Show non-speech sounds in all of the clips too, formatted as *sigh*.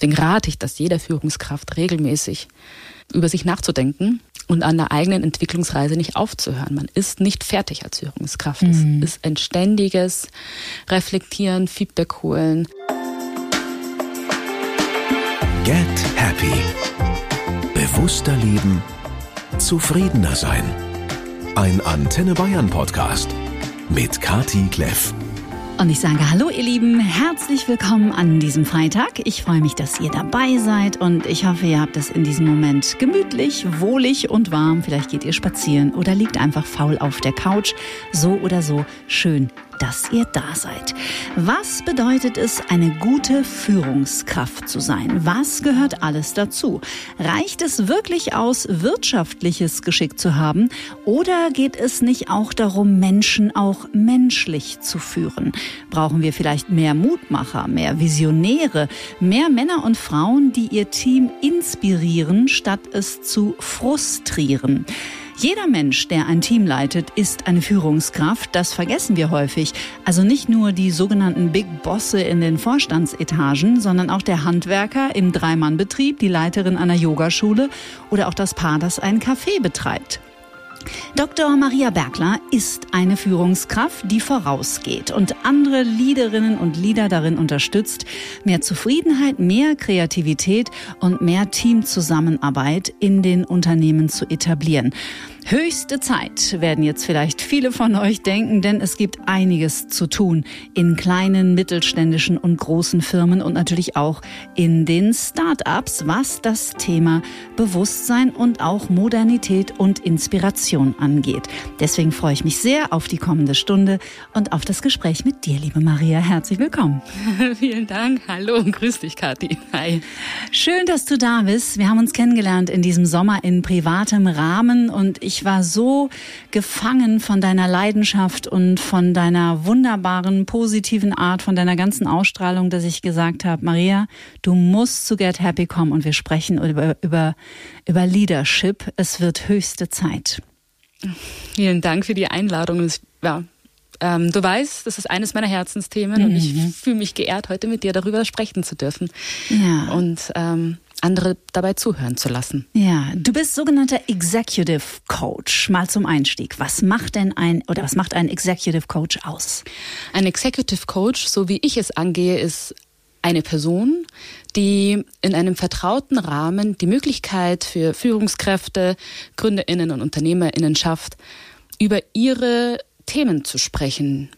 Deswegen rate ich das jeder Führungskraft regelmäßig über sich nachzudenken und an der eigenen Entwicklungsreise nicht aufzuhören. Man ist nicht fertig als Führungskraft. Mhm. Es ist ein ständiges Reflektieren, Feedback holen. Get Happy. Bewusster leben, zufriedener sein. Ein Antenne Bayern Podcast mit Kati Kleff. Und ich sage Hallo ihr Lieben, herzlich willkommen an diesem Freitag. Ich freue mich, dass ihr dabei seid und ich hoffe, ihr habt es in diesem Moment gemütlich, wohlig und warm. Vielleicht geht ihr spazieren oder liegt einfach faul auf der Couch. So oder so schön dass ihr da seid. Was bedeutet es, eine gute Führungskraft zu sein? Was gehört alles dazu? Reicht es wirklich aus, wirtschaftliches Geschick zu haben? Oder geht es nicht auch darum, Menschen auch menschlich zu führen? Brauchen wir vielleicht mehr Mutmacher, mehr Visionäre, mehr Männer und Frauen, die ihr Team inspirieren, statt es zu frustrieren? Jeder Mensch, der ein Team leitet, ist eine Führungskraft. Das vergessen wir häufig. Also nicht nur die sogenannten Big Bosse in den Vorstandsetagen, sondern auch der Handwerker im Dreimannbetrieb, die Leiterin einer Yogaschule oder auch das Paar, das ein Café betreibt. Dr. Maria Bergler ist eine Führungskraft, die vorausgeht und andere Leaderinnen und Leader darin unterstützt, mehr Zufriedenheit, mehr Kreativität und mehr Teamzusammenarbeit in den Unternehmen zu etablieren. Höchste Zeit, werden jetzt vielleicht viele von euch denken, denn es gibt einiges zu tun in kleinen, mittelständischen und großen Firmen und natürlich auch in den Start-ups, was das Thema Bewusstsein und auch Modernität und Inspiration angeht. Deswegen freue ich mich sehr auf die kommende Stunde und auf das Gespräch mit dir, liebe Maria. Herzlich willkommen. *laughs* Vielen Dank. Hallo und grüß dich, Kathi. Hi. Schön, dass du da bist. Wir haben uns kennengelernt in diesem Sommer in privatem Rahmen und ich ich war so gefangen von deiner Leidenschaft und von deiner wunderbaren, positiven Art, von deiner ganzen Ausstrahlung, dass ich gesagt habe, Maria, du musst zu Get Happy kommen und wir sprechen über, über, über Leadership. Es wird höchste Zeit. Vielen Dank für die Einladung. Ja, ähm, du weißt, das ist eines meiner Herzensthemen mhm. und ich mhm. fühle mich geehrt, heute mit dir darüber sprechen zu dürfen. Ja. Und ähm, andere dabei zuhören zu lassen. Ja, du bist sogenannter Executive Coach. Mal zum Einstieg. Was macht denn ein oder was macht ein Executive Coach aus? Ein Executive Coach, so wie ich es angehe, ist eine Person, die in einem vertrauten Rahmen die Möglichkeit für Führungskräfte, Gründerinnen und Unternehmerinnen schafft, über ihre Themen zu sprechen,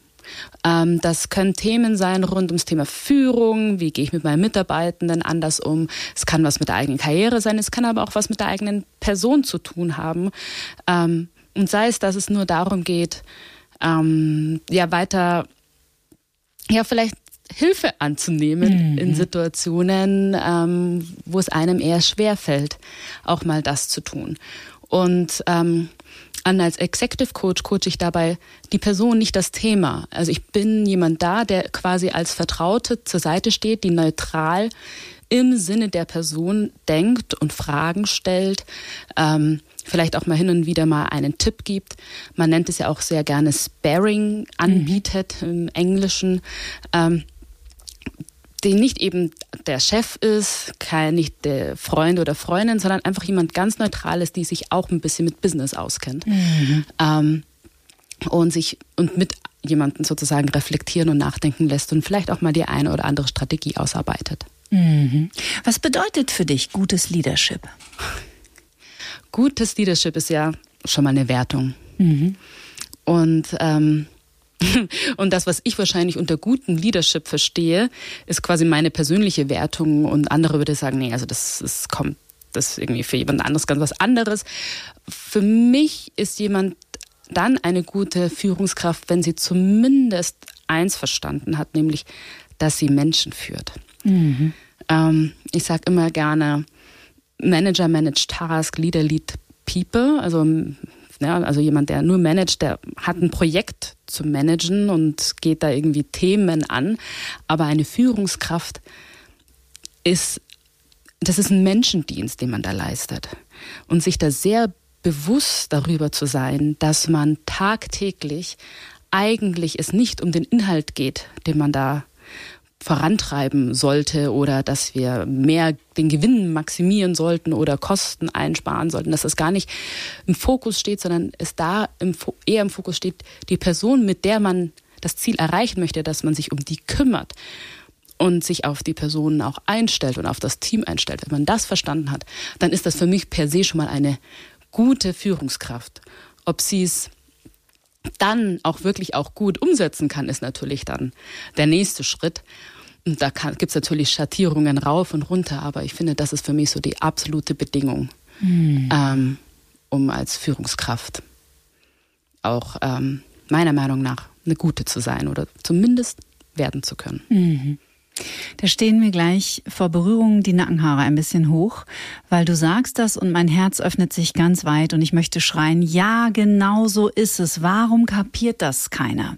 das können Themen sein rund ums Thema Führung, wie gehe ich mit meinen Mitarbeitenden anders um. Es kann was mit der eigenen Karriere sein, es kann aber auch was mit der eigenen Person zu tun haben. Ähm, und sei es, dass es nur darum geht, ähm, ja weiter, ja vielleicht Hilfe anzunehmen mhm. in Situationen, ähm, wo es einem eher schwer fällt, auch mal das zu tun. Und ähm, an als Executive Coach coache ich dabei die Person, nicht das Thema. Also ich bin jemand da, der quasi als Vertraute zur Seite steht, die neutral im Sinne der Person denkt und Fragen stellt, ähm, vielleicht auch mal hin und wieder mal einen Tipp gibt. Man nennt es ja auch sehr gerne Sparing anbietet mhm. im Englischen. Ähm, die nicht eben der Chef ist, kein, nicht der Freund oder Freundin, sondern einfach jemand ganz Neutrales, die sich auch ein bisschen mit Business auskennt. Mhm. Ähm, und sich und mit jemanden sozusagen reflektieren und nachdenken lässt und vielleicht auch mal die eine oder andere Strategie ausarbeitet. Mhm. Was bedeutet für dich gutes Leadership? Gutes Leadership ist ja schon mal eine Wertung. Mhm. Und ähm, *laughs* Und das, was ich wahrscheinlich unter gutem Leadership verstehe, ist quasi meine persönliche Wertung und andere würde sagen, nee, also das, das kommt, das ist irgendwie für jemand anderes ganz was anderes. Für mich ist jemand dann eine gute Führungskraft, wenn sie zumindest eins verstanden hat, nämlich, dass sie Menschen führt. Mhm. Ähm, ich sage immer gerne, Manager manage Task, Leader lead People. Also ja, also jemand, der nur managt, der hat ein Projekt zu managen und geht da irgendwie Themen an. Aber eine Führungskraft ist, das ist ein Menschendienst, den man da leistet. Und sich da sehr bewusst darüber zu sein, dass man tagtäglich eigentlich es nicht um den Inhalt geht, den man da vorantreiben sollte oder dass wir mehr den Gewinn maximieren sollten oder Kosten einsparen sollten, dass das gar nicht im Fokus steht, sondern es da im, eher im Fokus steht, die Person, mit der man das Ziel erreichen möchte, dass man sich um die kümmert und sich auf die Personen auch einstellt und auf das Team einstellt. Wenn man das verstanden hat, dann ist das für mich per se schon mal eine gute Führungskraft. Ob sie es dann auch wirklich auch gut umsetzen kann, ist natürlich dann der nächste Schritt. Da gibt es natürlich Schattierungen rauf und runter, aber ich finde, das ist für mich so die absolute Bedingung, mhm. ähm, um als Führungskraft auch ähm, meiner Meinung nach eine gute zu sein oder zumindest werden zu können. Mhm. Da stehen mir gleich vor Berührung die Nackenhaare ein bisschen hoch, weil du sagst das und mein Herz öffnet sich ganz weit und ich möchte schreien, ja, genau so ist es. Warum kapiert das keiner?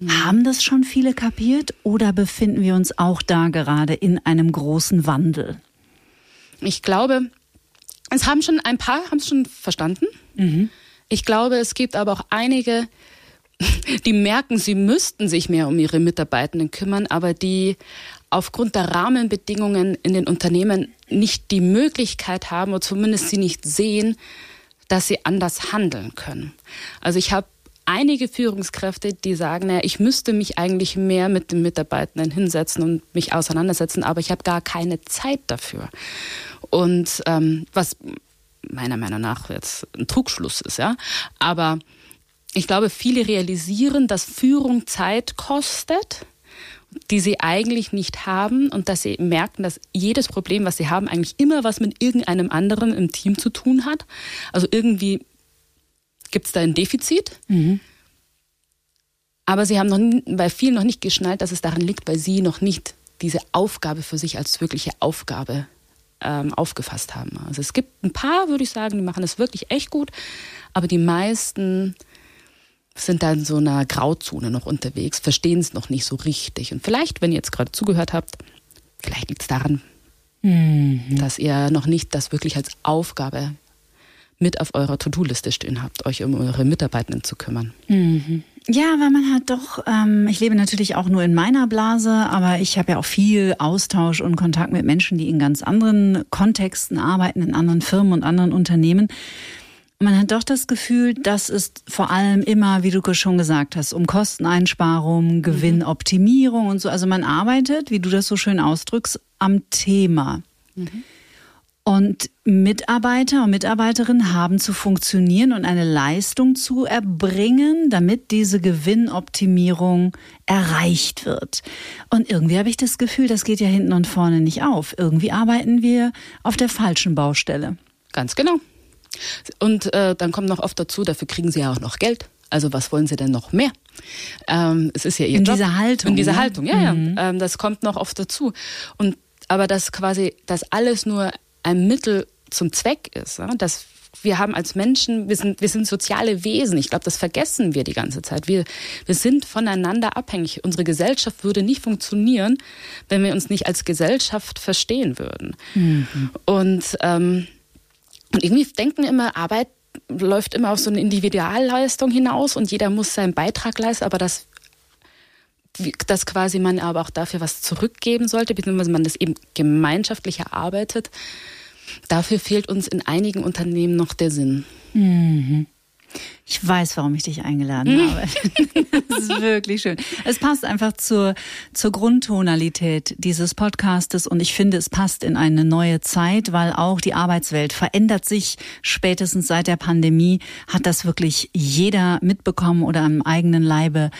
Mhm. Haben das schon viele kapiert oder befinden wir uns auch da gerade in einem großen Wandel? Ich glaube, es haben schon ein paar haben es schon verstanden. Mhm. Ich glaube, es gibt aber auch einige, die merken, sie müssten sich mehr um ihre Mitarbeitenden kümmern, aber die aufgrund der Rahmenbedingungen in den Unternehmen nicht die Möglichkeit haben oder zumindest sie nicht sehen, dass sie anders handeln können. Also ich habe einige Führungskräfte, die sagen, naja, ich müsste mich eigentlich mehr mit den Mitarbeitenden hinsetzen und mich auseinandersetzen, aber ich habe gar keine Zeit dafür. Und ähm, was meiner Meinung nach jetzt ein Trugschluss ist, ja, aber ich glaube, viele realisieren, dass Führung Zeit kostet, die sie eigentlich nicht haben und dass sie merken, dass jedes Problem, was sie haben, eigentlich immer was mit irgendeinem anderen im Team zu tun hat. Also irgendwie gibt es da ein Defizit. Mhm. Aber sie haben noch, bei vielen noch nicht geschnallt, dass es daran liegt, weil sie noch nicht diese Aufgabe für sich als wirkliche Aufgabe ähm, aufgefasst haben. Also es gibt ein paar, würde ich sagen, die machen das wirklich echt gut, aber die meisten sind da in so einer Grauzone noch unterwegs, verstehen es noch nicht so richtig. Und vielleicht, wenn ihr jetzt gerade zugehört habt, vielleicht liegt es daran, mhm. dass ihr noch nicht das wirklich als Aufgabe mit auf eurer To-Do-Liste stehen habt, euch um eure Mitarbeitenden zu kümmern. Mhm. Ja, weil man hat doch, ähm, ich lebe natürlich auch nur in meiner Blase, aber ich habe ja auch viel Austausch und Kontakt mit Menschen, die in ganz anderen Kontexten arbeiten, in anderen Firmen und anderen Unternehmen. Man hat doch das Gefühl, dass es vor allem immer, wie du schon gesagt hast, um Kosteneinsparung, Gewinnoptimierung und so. Also man arbeitet, wie du das so schön ausdrückst, am Thema. Mhm. Und Mitarbeiter und Mitarbeiterinnen haben zu funktionieren und eine Leistung zu erbringen, damit diese Gewinnoptimierung erreicht wird. Und irgendwie habe ich das Gefühl, das geht ja hinten und vorne nicht auf. Irgendwie arbeiten wir auf der falschen Baustelle. Ganz genau. Und äh, dann kommt noch oft dazu, dafür kriegen sie ja auch noch Geld. Also was wollen sie denn noch mehr? Ähm, es ist ja ihr In Job. dieser Haltung. In dieser ne? Haltung, ja, mhm. ja. Ähm, das kommt noch oft dazu. Und aber dass quasi das alles nur ein Mittel zum Zweck ist, ja? dass wir haben als Menschen, wir sind, wir sind soziale Wesen. Ich glaube, das vergessen wir die ganze Zeit. Wir, wir sind voneinander abhängig. Unsere Gesellschaft würde nicht funktionieren, wenn wir uns nicht als Gesellschaft verstehen würden. Mhm. Und ähm, und irgendwie denken immer, Arbeit läuft immer auf so eine Individualleistung hinaus und jeder muss seinen Beitrag leisten, aber das dass quasi man aber auch dafür was zurückgeben sollte, beziehungsweise man das eben gemeinschaftlich erarbeitet. Dafür fehlt uns in einigen Unternehmen noch der Sinn. Mhm. Ich weiß, warum ich dich eingeladen hm. habe. *laughs* das ist wirklich schön. Es passt einfach zur, zur Grundtonalität dieses Podcastes und ich finde, es passt in eine neue Zeit, weil auch die Arbeitswelt verändert sich. Spätestens seit der Pandemie hat das wirklich jeder mitbekommen oder am eigenen Leibe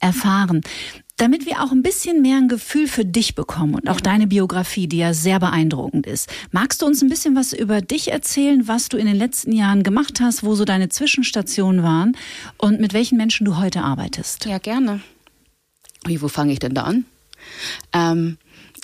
erfahren damit wir auch ein bisschen mehr ein Gefühl für dich bekommen und auch deine Biografie, die ja sehr beeindruckend ist. Magst du uns ein bisschen was über dich erzählen, was du in den letzten Jahren gemacht hast, wo so deine Zwischenstationen waren und mit welchen Menschen du heute arbeitest? Ja, gerne. Wie, wo fange ich denn da an? Ähm,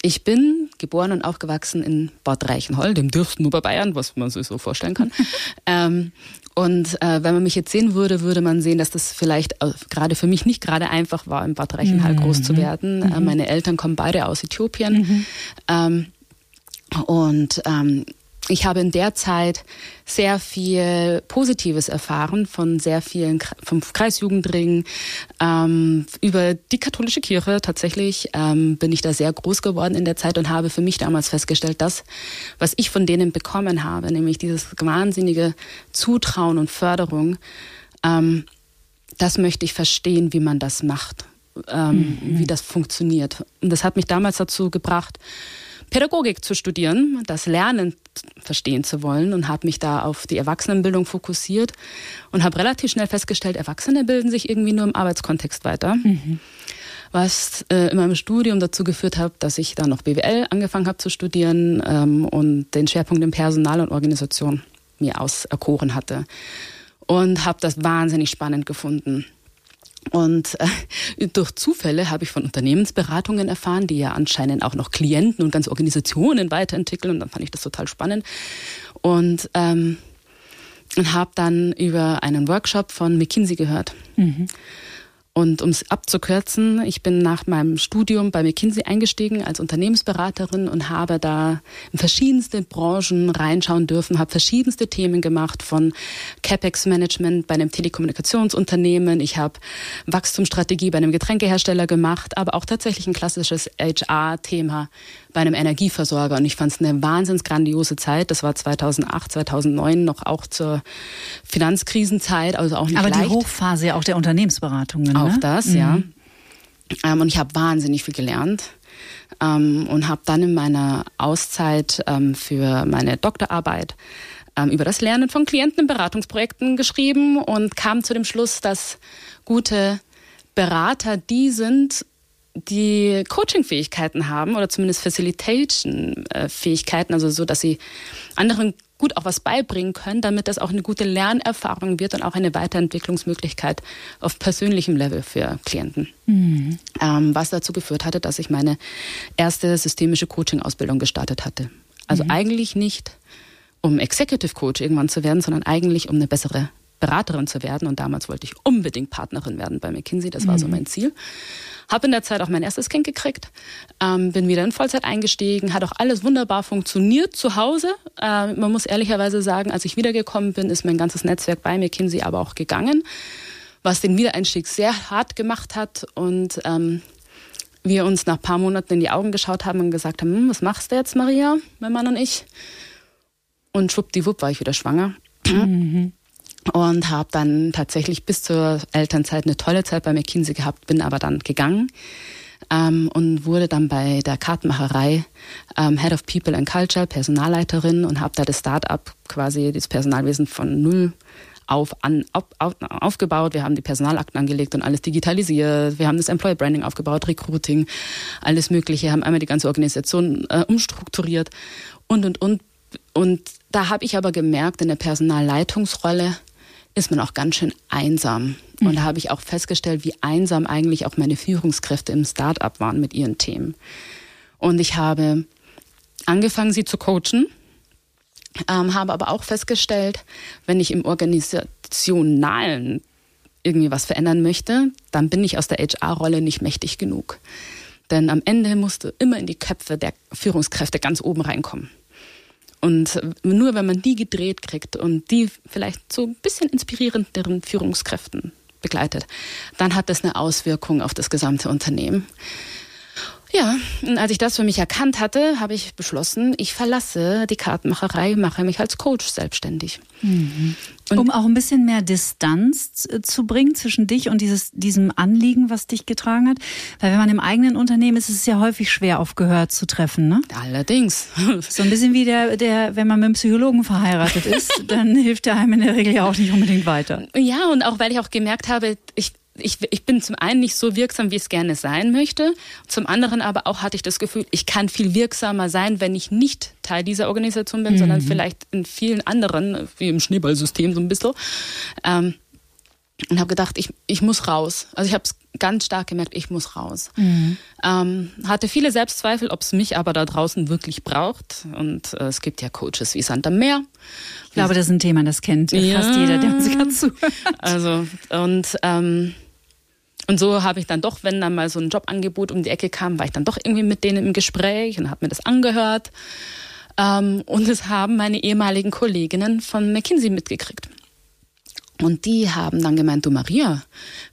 ich bin geboren und aufgewachsen in Bad Reichenhall, dem dürfsten Oberbayern, was man sich so vorstellen kann. *laughs* ähm, und äh, wenn man mich jetzt sehen würde, würde man sehen, dass das vielleicht äh, gerade für mich nicht gerade einfach war, im Bad Reichenhall mhm. groß zu werden. Äh, mhm. Äh, meine Eltern kommen beide aus Äthiopien. Mhm. Ähm, und ähm, ich habe in der Zeit sehr viel Positives erfahren von sehr vielen vom Kreisjugendring ähm, über die katholische Kirche. Tatsächlich ähm, bin ich da sehr groß geworden in der Zeit und habe für mich damals festgestellt, dass was ich von denen bekommen habe, nämlich dieses wahnsinnige Zutrauen und Förderung, ähm, das möchte ich verstehen, wie man das macht, ähm, mhm. wie das funktioniert. Und das hat mich damals dazu gebracht, Pädagogik zu studieren, das Lernen verstehen zu wollen und habe mich da auf die Erwachsenenbildung fokussiert und habe relativ schnell festgestellt, Erwachsene bilden sich irgendwie nur im Arbeitskontext weiter. Mhm. Was äh, in meinem Studium dazu geführt hat, dass ich dann noch BWL angefangen habe zu studieren ähm, und den Schwerpunkt in Personal und Organisation mir auserkoren hatte. Und habe das wahnsinnig spannend gefunden. Und äh, durch Zufälle habe ich von Unternehmensberatungen erfahren, die ja anscheinend auch noch Klienten und ganze Organisationen weiterentwickeln. Und dann fand ich das total spannend. Und, ähm, und habe dann über einen Workshop von McKinsey gehört. Mhm. Und um es abzukürzen, ich bin nach meinem Studium bei McKinsey eingestiegen als Unternehmensberaterin und habe da in verschiedenste Branchen reinschauen dürfen, habe verschiedenste Themen gemacht von CapEx-Management bei einem Telekommunikationsunternehmen, ich habe Wachstumsstrategie bei einem Getränkehersteller gemacht, aber auch tatsächlich ein klassisches HR-Thema bei einem Energieversorger. Und ich fand es eine wahnsinns grandiose Zeit. Das war 2008, 2009 noch auch zur Finanzkrisenzeit, also auch nicht Aber leicht. die Hochphase ja auch der Unternehmensberatungen. Auch ne? das, mhm. ja. Ähm, und ich habe wahnsinnig viel gelernt. Ähm, und habe dann in meiner Auszeit ähm, für meine Doktorarbeit ähm, über das Lernen von Klienten in Beratungsprojekten geschrieben und kam zu dem Schluss, dass gute Berater die sind, die Coaching-Fähigkeiten haben oder zumindest Facilitation-Fähigkeiten, also so, dass sie anderen gut auch was beibringen können, damit das auch eine gute Lernerfahrung wird und auch eine Weiterentwicklungsmöglichkeit auf persönlichem Level für Klienten. Mhm. Ähm, was dazu geführt hatte, dass ich meine erste systemische Coaching-Ausbildung gestartet hatte. Also mhm. eigentlich nicht, um Executive Coach irgendwann zu werden, sondern eigentlich um eine bessere Beraterin zu werden. Und damals wollte ich unbedingt Partnerin werden bei McKinsey. Das war mhm. so mein Ziel. Habe in der Zeit auch mein erstes Kind gekriegt, ähm, bin wieder in Vollzeit eingestiegen, hat auch alles wunderbar funktioniert zu Hause. Äh, man muss ehrlicherweise sagen, als ich wiedergekommen bin, ist mein ganzes Netzwerk bei McKinsey aber auch gegangen, was den Wiedereinstieg sehr hart gemacht hat und ähm, wir uns nach ein paar Monaten in die Augen geschaut haben und gesagt haben, hm, was machst du jetzt, Maria, mein Mann und ich? Und schwuppdiwupp war ich wieder schwanger. Mhm und habe dann tatsächlich bis zur Elternzeit eine tolle Zeit bei McKinsey gehabt, bin aber dann gegangen ähm, und wurde dann bei der Kartenmacherei ähm, Head of People and Culture, Personalleiterin und habe da das Start-up quasi, das Personalwesen von null auf, an, auf, auf, aufgebaut. Wir haben die Personalakten angelegt und alles digitalisiert. Wir haben das Employer Branding aufgebaut, Recruiting, alles Mögliche, haben einmal die ganze Organisation äh, umstrukturiert und, und, und. Und da habe ich aber gemerkt, in der Personalleitungsrolle, ist man auch ganz schön einsam. Mhm. Und da habe ich auch festgestellt, wie einsam eigentlich auch meine Führungskräfte im Start-up waren mit ihren Themen. Und ich habe angefangen, sie zu coachen, ähm, habe aber auch festgestellt, wenn ich im Organisationalen irgendwie was verändern möchte, dann bin ich aus der HR-Rolle nicht mächtig genug. Denn am Ende musste immer in die Köpfe der Führungskräfte ganz oben reinkommen. Und nur wenn man die gedreht kriegt und die vielleicht so ein bisschen inspirierenderen Führungskräften begleitet, dann hat das eine Auswirkung auf das gesamte Unternehmen. Ja, und als ich das für mich erkannt hatte, habe ich beschlossen, ich verlasse die Kartenmacherei, mache mich als Coach selbstständig. Mhm. Um auch ein bisschen mehr Distanz zu bringen zwischen dich und dieses, diesem Anliegen, was dich getragen hat. Weil wenn man im eigenen Unternehmen ist, ist es ja häufig schwer auf Gehör zu treffen. Ne? Allerdings. *laughs* So ein bisschen wie der, der, wenn man mit einem Psychologen verheiratet ist, *laughs* dann hilft der einem in der Regel ja auch nicht unbedingt weiter. Ja, und auch weil ich auch gemerkt habe, ich, ich, ich bin zum einen nicht so wirksam, wie ich es gerne sein möchte. Zum anderen aber auch hatte ich das Gefühl, ich kann viel wirksamer sein, wenn ich nicht Teil dieser Organisation bin, mhm. sondern vielleicht in vielen anderen, wie im Schneeballsystem so ein bisschen. Ähm, und habe gedacht, ich, ich muss raus. Also ich habe es ganz stark gemerkt, ich muss raus. Mhm. Ähm, hatte viele Selbstzweifel, ob es mich aber da draußen wirklich braucht. Und äh, es gibt ja Coaches wie Santa Meer. Ich glaube, das ist ein Thema, das kennt ja. fast jeder, der uns gerade zuhört. Also, und ähm, und so habe ich dann doch, wenn dann mal so ein Jobangebot um die Ecke kam, war ich dann doch irgendwie mit denen im Gespräch und habe mir das angehört. Ähm, und es haben meine ehemaligen Kolleginnen von McKinsey mitgekriegt. Und die haben dann gemeint, du Maria,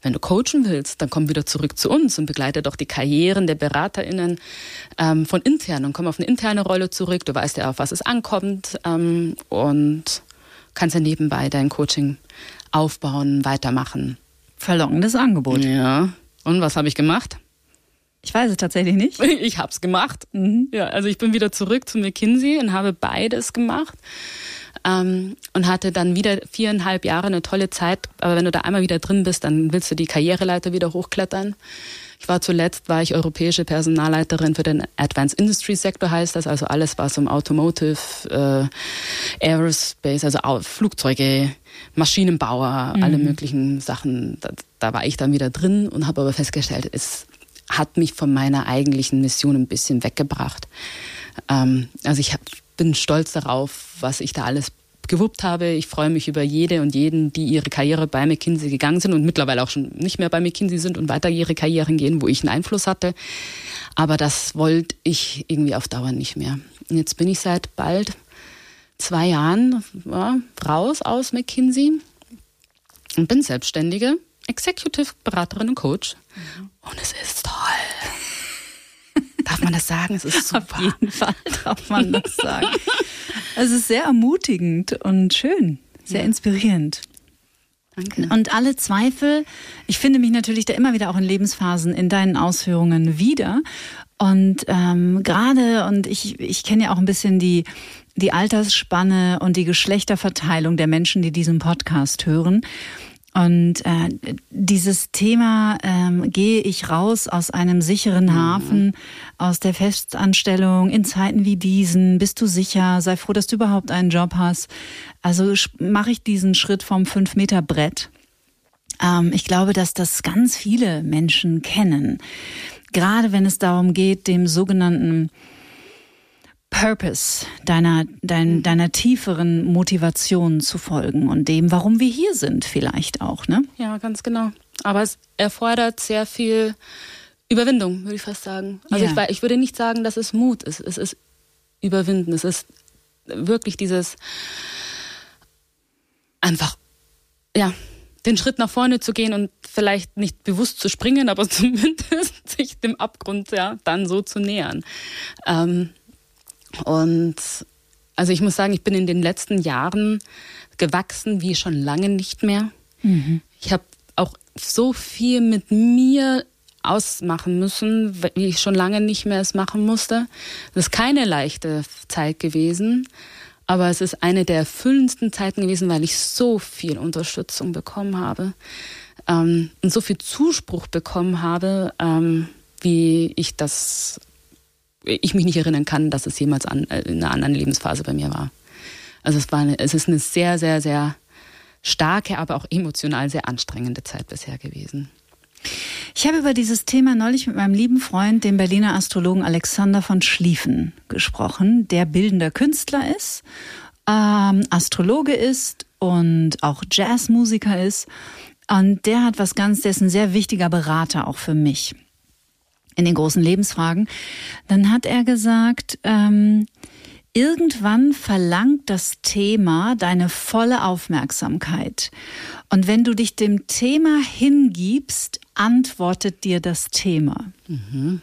wenn du coachen willst, dann komm wieder zurück zu uns und begleite doch die Karrieren der BeraterInnen ähm, von intern und komm auf eine interne Rolle zurück. Du weißt ja, auf was es ankommt ähm, und kannst ja nebenbei dein Coaching aufbauen, weitermachen. Verlockendes Angebot. Ja. Und was habe ich gemacht? Ich weiß es tatsächlich nicht. *laughs* Ich habe es gemacht. Mhm. Ja, also ich bin wieder zurück zu McKinsey und habe beides gemacht. Ähm, und hatte dann wieder viereinhalb Jahre eine tolle Zeit. Aber wenn du da einmal wieder drin bist, dann willst du die Karriereleiter wieder hochklettern. Ich war zuletzt, war ich europäische Personalleiterin für den Advanced Industry Sektor, heißt das, also alles, was um Automotive, äh, Aerospace, also Flugzeuge, Maschinenbauer, mhm. alle möglichen Sachen, da, da war ich dann wieder drin und habe aber festgestellt, es hat mich von meiner eigentlichen Mission ein bisschen weggebracht. Ähm, also ich hab, bin stolz darauf, was ich da alles gewuppt habe. Ich freue mich über jede und jeden, die ihre Karriere bei McKinsey gegangen sind und mittlerweile auch schon nicht mehr bei McKinsey sind und weiter ihre Karrieren gehen, wo ich einen Einfluss hatte. Aber das wollte ich irgendwie auf Dauer nicht mehr. Und jetzt bin ich seit bald zwei Jahren ja, raus aus McKinsey und bin Selbstständige, Executive Beraterin und Coach. Mhm. Und es ist toll. Darf man das sagen? Es ist *laughs* super. Auf jeden Fall darf man das sagen. Es ist sehr ermutigend und schön, sehr ja. inspirierend. Danke. Und alle Zweifel, ich finde mich natürlich da immer wieder auch in Lebensphasen in deinen Ausführungen wieder. Und ähm, gerade, und ich, ich kenne ja auch ein bisschen die, die Altersspanne und die Geschlechterverteilung der Menschen, die diesen Podcast hören. Und äh, dieses Thema, ähm, gehe ich raus aus einem sicheren mhm. Hafen, aus der Festanstellung in Zeiten wie diesen, bist du sicher, sei froh, dass du überhaupt einen Job hast. Also mache ich diesen Schritt vom Fünf-Meter-Brett. Ähm, ich glaube, dass das ganz viele Menschen kennen. Gerade wenn es darum geht, dem sogenannten Purpose, deiner, dein, mhm. deiner tieferen Motivation zu folgen und dem, warum wir hier sind, vielleicht auch, ne? Ja, ganz genau. Aber es erfordert sehr viel Überwindung, würde ich fast sagen. Also ja. ich, ich würde nicht sagen, dass es Mut ist. Es ist Überwinden. Es ist wirklich dieses einfach, ja, den Schritt nach vorne zu gehen und vielleicht nicht bewusst zu springen, aber *laughs* zumindest sich dem Abgrund ja dann so zu nähern. Ähm, und also ich muss sagen, ich bin in den letzten Jahren gewachsen wie schon lange nicht mehr. Mhm. Ich habe auch so viel mit mir ausmachen müssen, wie ich schon lange nicht mehr es machen musste. Das ist keine leichte Zeit gewesen, aber es ist eine der erfüllendsten Zeiten gewesen, weil ich so viel Unterstützung bekommen habe ähm, und so viel Zuspruch bekommen habe, ähm, wie ich das ich mich nicht erinnern kann, dass es jemals an, äh, in einer anderen Lebensphase bei mir war. Also es war eine, es ist eine sehr, sehr, sehr starke, aber auch emotional sehr anstrengende Zeit bisher gewesen. Ich habe über dieses Thema neulich mit meinem lieben Freund, dem Berliner Astrologen Alexander von Schlieffen, gesprochen, der bildender Künstler ist, ähm, Astrologe ist und auch Jazzmusiker ist. Und der hat was ganz, der ist ein sehr wichtiger Berater auch für mich in den großen Lebensfragen, dann hat er gesagt, ähm, irgendwann verlangt das Thema deine volle Aufmerksamkeit. Und wenn du dich dem Thema hingibst, antwortet dir das Thema. Mhm.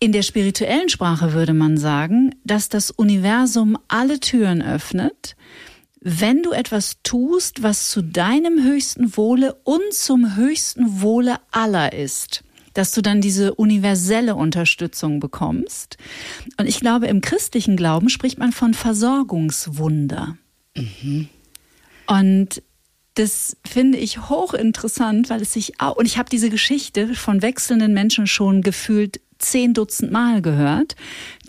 In der spirituellen Sprache würde man sagen, dass das Universum alle Türen öffnet, wenn du etwas tust, was zu deinem höchsten Wohle und zum höchsten Wohle aller ist dass du dann diese universelle Unterstützung bekommst. Und ich glaube, im christlichen Glauben spricht man von Versorgungswunder. Mhm. Und das finde ich hochinteressant, weil es sich auch, und ich habe diese Geschichte von wechselnden Menschen schon gefühlt zehn Dutzend Mal gehört,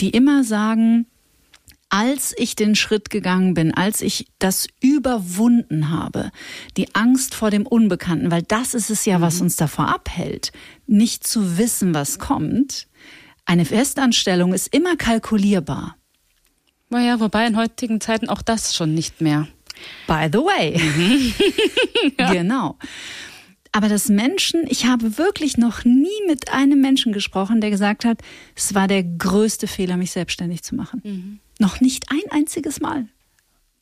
die immer sagen, als ich den Schritt gegangen bin, als ich das überwunden habe, die Angst vor dem Unbekannten, weil das ist es ja, was mhm. uns davor abhält, nicht zu wissen, was kommt. Eine Festanstellung ist immer kalkulierbar. Naja, wobei in heutigen Zeiten auch das schon nicht mehr. By the way. Mhm. *laughs* ja. Genau. Aber dass Menschen, ich habe wirklich noch nie mit einem Menschen gesprochen, der gesagt hat, es war der größte Fehler, mich selbstständig zu machen. Mhm. Noch nicht ein einziges Mal.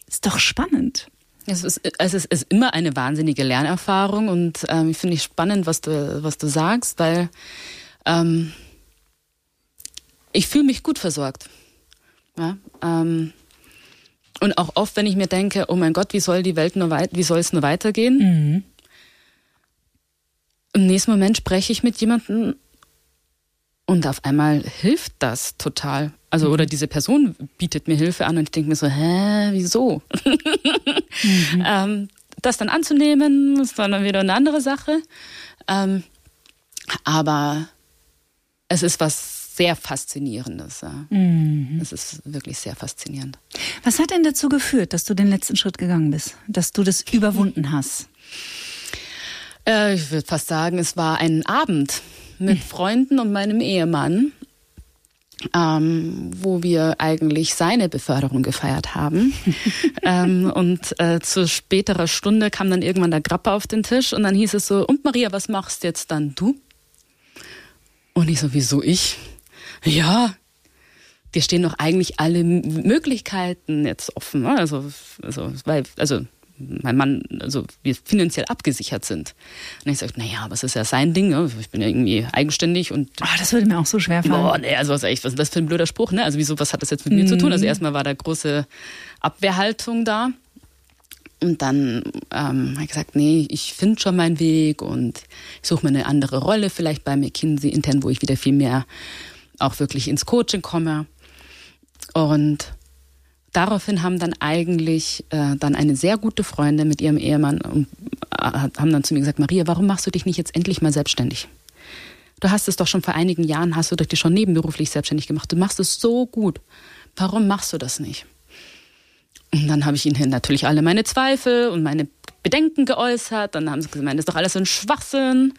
Ist doch spannend. Es ist, es ist, ist immer eine wahnsinnige Lernerfahrung und ähm, ich finde ich spannend, was du, was du sagst, weil ähm, ich fühle mich gut versorgt. Ja, ähm, und auch oft, wenn ich mir denke, oh mein Gott, wie soll die Welt nur weit, wie soll es nur weitergehen? Mhm. Im nächsten Moment spreche ich mit jemandem und auf einmal hilft das total. Also, oder diese Person bietet mir Hilfe an und ich denke mir so, hä, wieso? mhm. *laughs* ähm, das dann anzunehmen, ist dann wieder eine andere Sache. Ähm, aber es ist was sehr Faszinierendes. Ja. Mhm. Es ist wirklich sehr faszinierend. Was hat denn dazu geführt, dass du den letzten Schritt gegangen bist, dass du das überwunden hast? Äh, ich würde fast sagen, es war ein Abend mit Freunden und meinem Ehemann, ähm, wo wir eigentlich seine Beförderung gefeiert haben. *laughs* ähm, und äh, zu späterer Stunde kam dann irgendwann der Grappa auf den Tisch und dann hieß es so, und Maria, was machst jetzt dann du? Und ich so, wieso ich? Ja, dir stehen doch eigentlich alle Möglichkeiten jetzt offen. Ne? Also, also, weil, also mein Mann, also wir finanziell abgesichert sind. Und ich sage, naja, aber es ist ja sein Ding, ne? ich bin ja irgendwie eigenständig und. Oh, das würde mir auch so schwer fallen. Boah, nee, also was, echt, was ist das für ein blöder Spruch, ne? Also wieso, was hat das jetzt mit mhm. mir zu tun? Also mhm. erstmal war da große Abwehrhaltung da. Und dann ähm, habe ich gesagt, nee, ich finde schon meinen Weg und ich suche mir eine andere Rolle, vielleicht bei McKinsey intern, wo ich wieder viel mehr auch wirklich ins Coaching komme. Und daraufhin haben dann eigentlich äh, dann eine sehr gute Freundin mit ihrem Ehemann und, äh, haben dann zu mir gesagt, Maria, warum machst du dich nicht jetzt endlich mal selbstständig? Du hast es doch schon vor einigen Jahren, hast du dich schon nebenberuflich selbstständig gemacht. Du machst es so gut. Warum machst du das nicht? Und dann habe ich ihnen natürlich alle meine Zweifel und meine Bedenken geäußert. Dann haben sie gemeint, das ist doch alles ein Schwachsinn.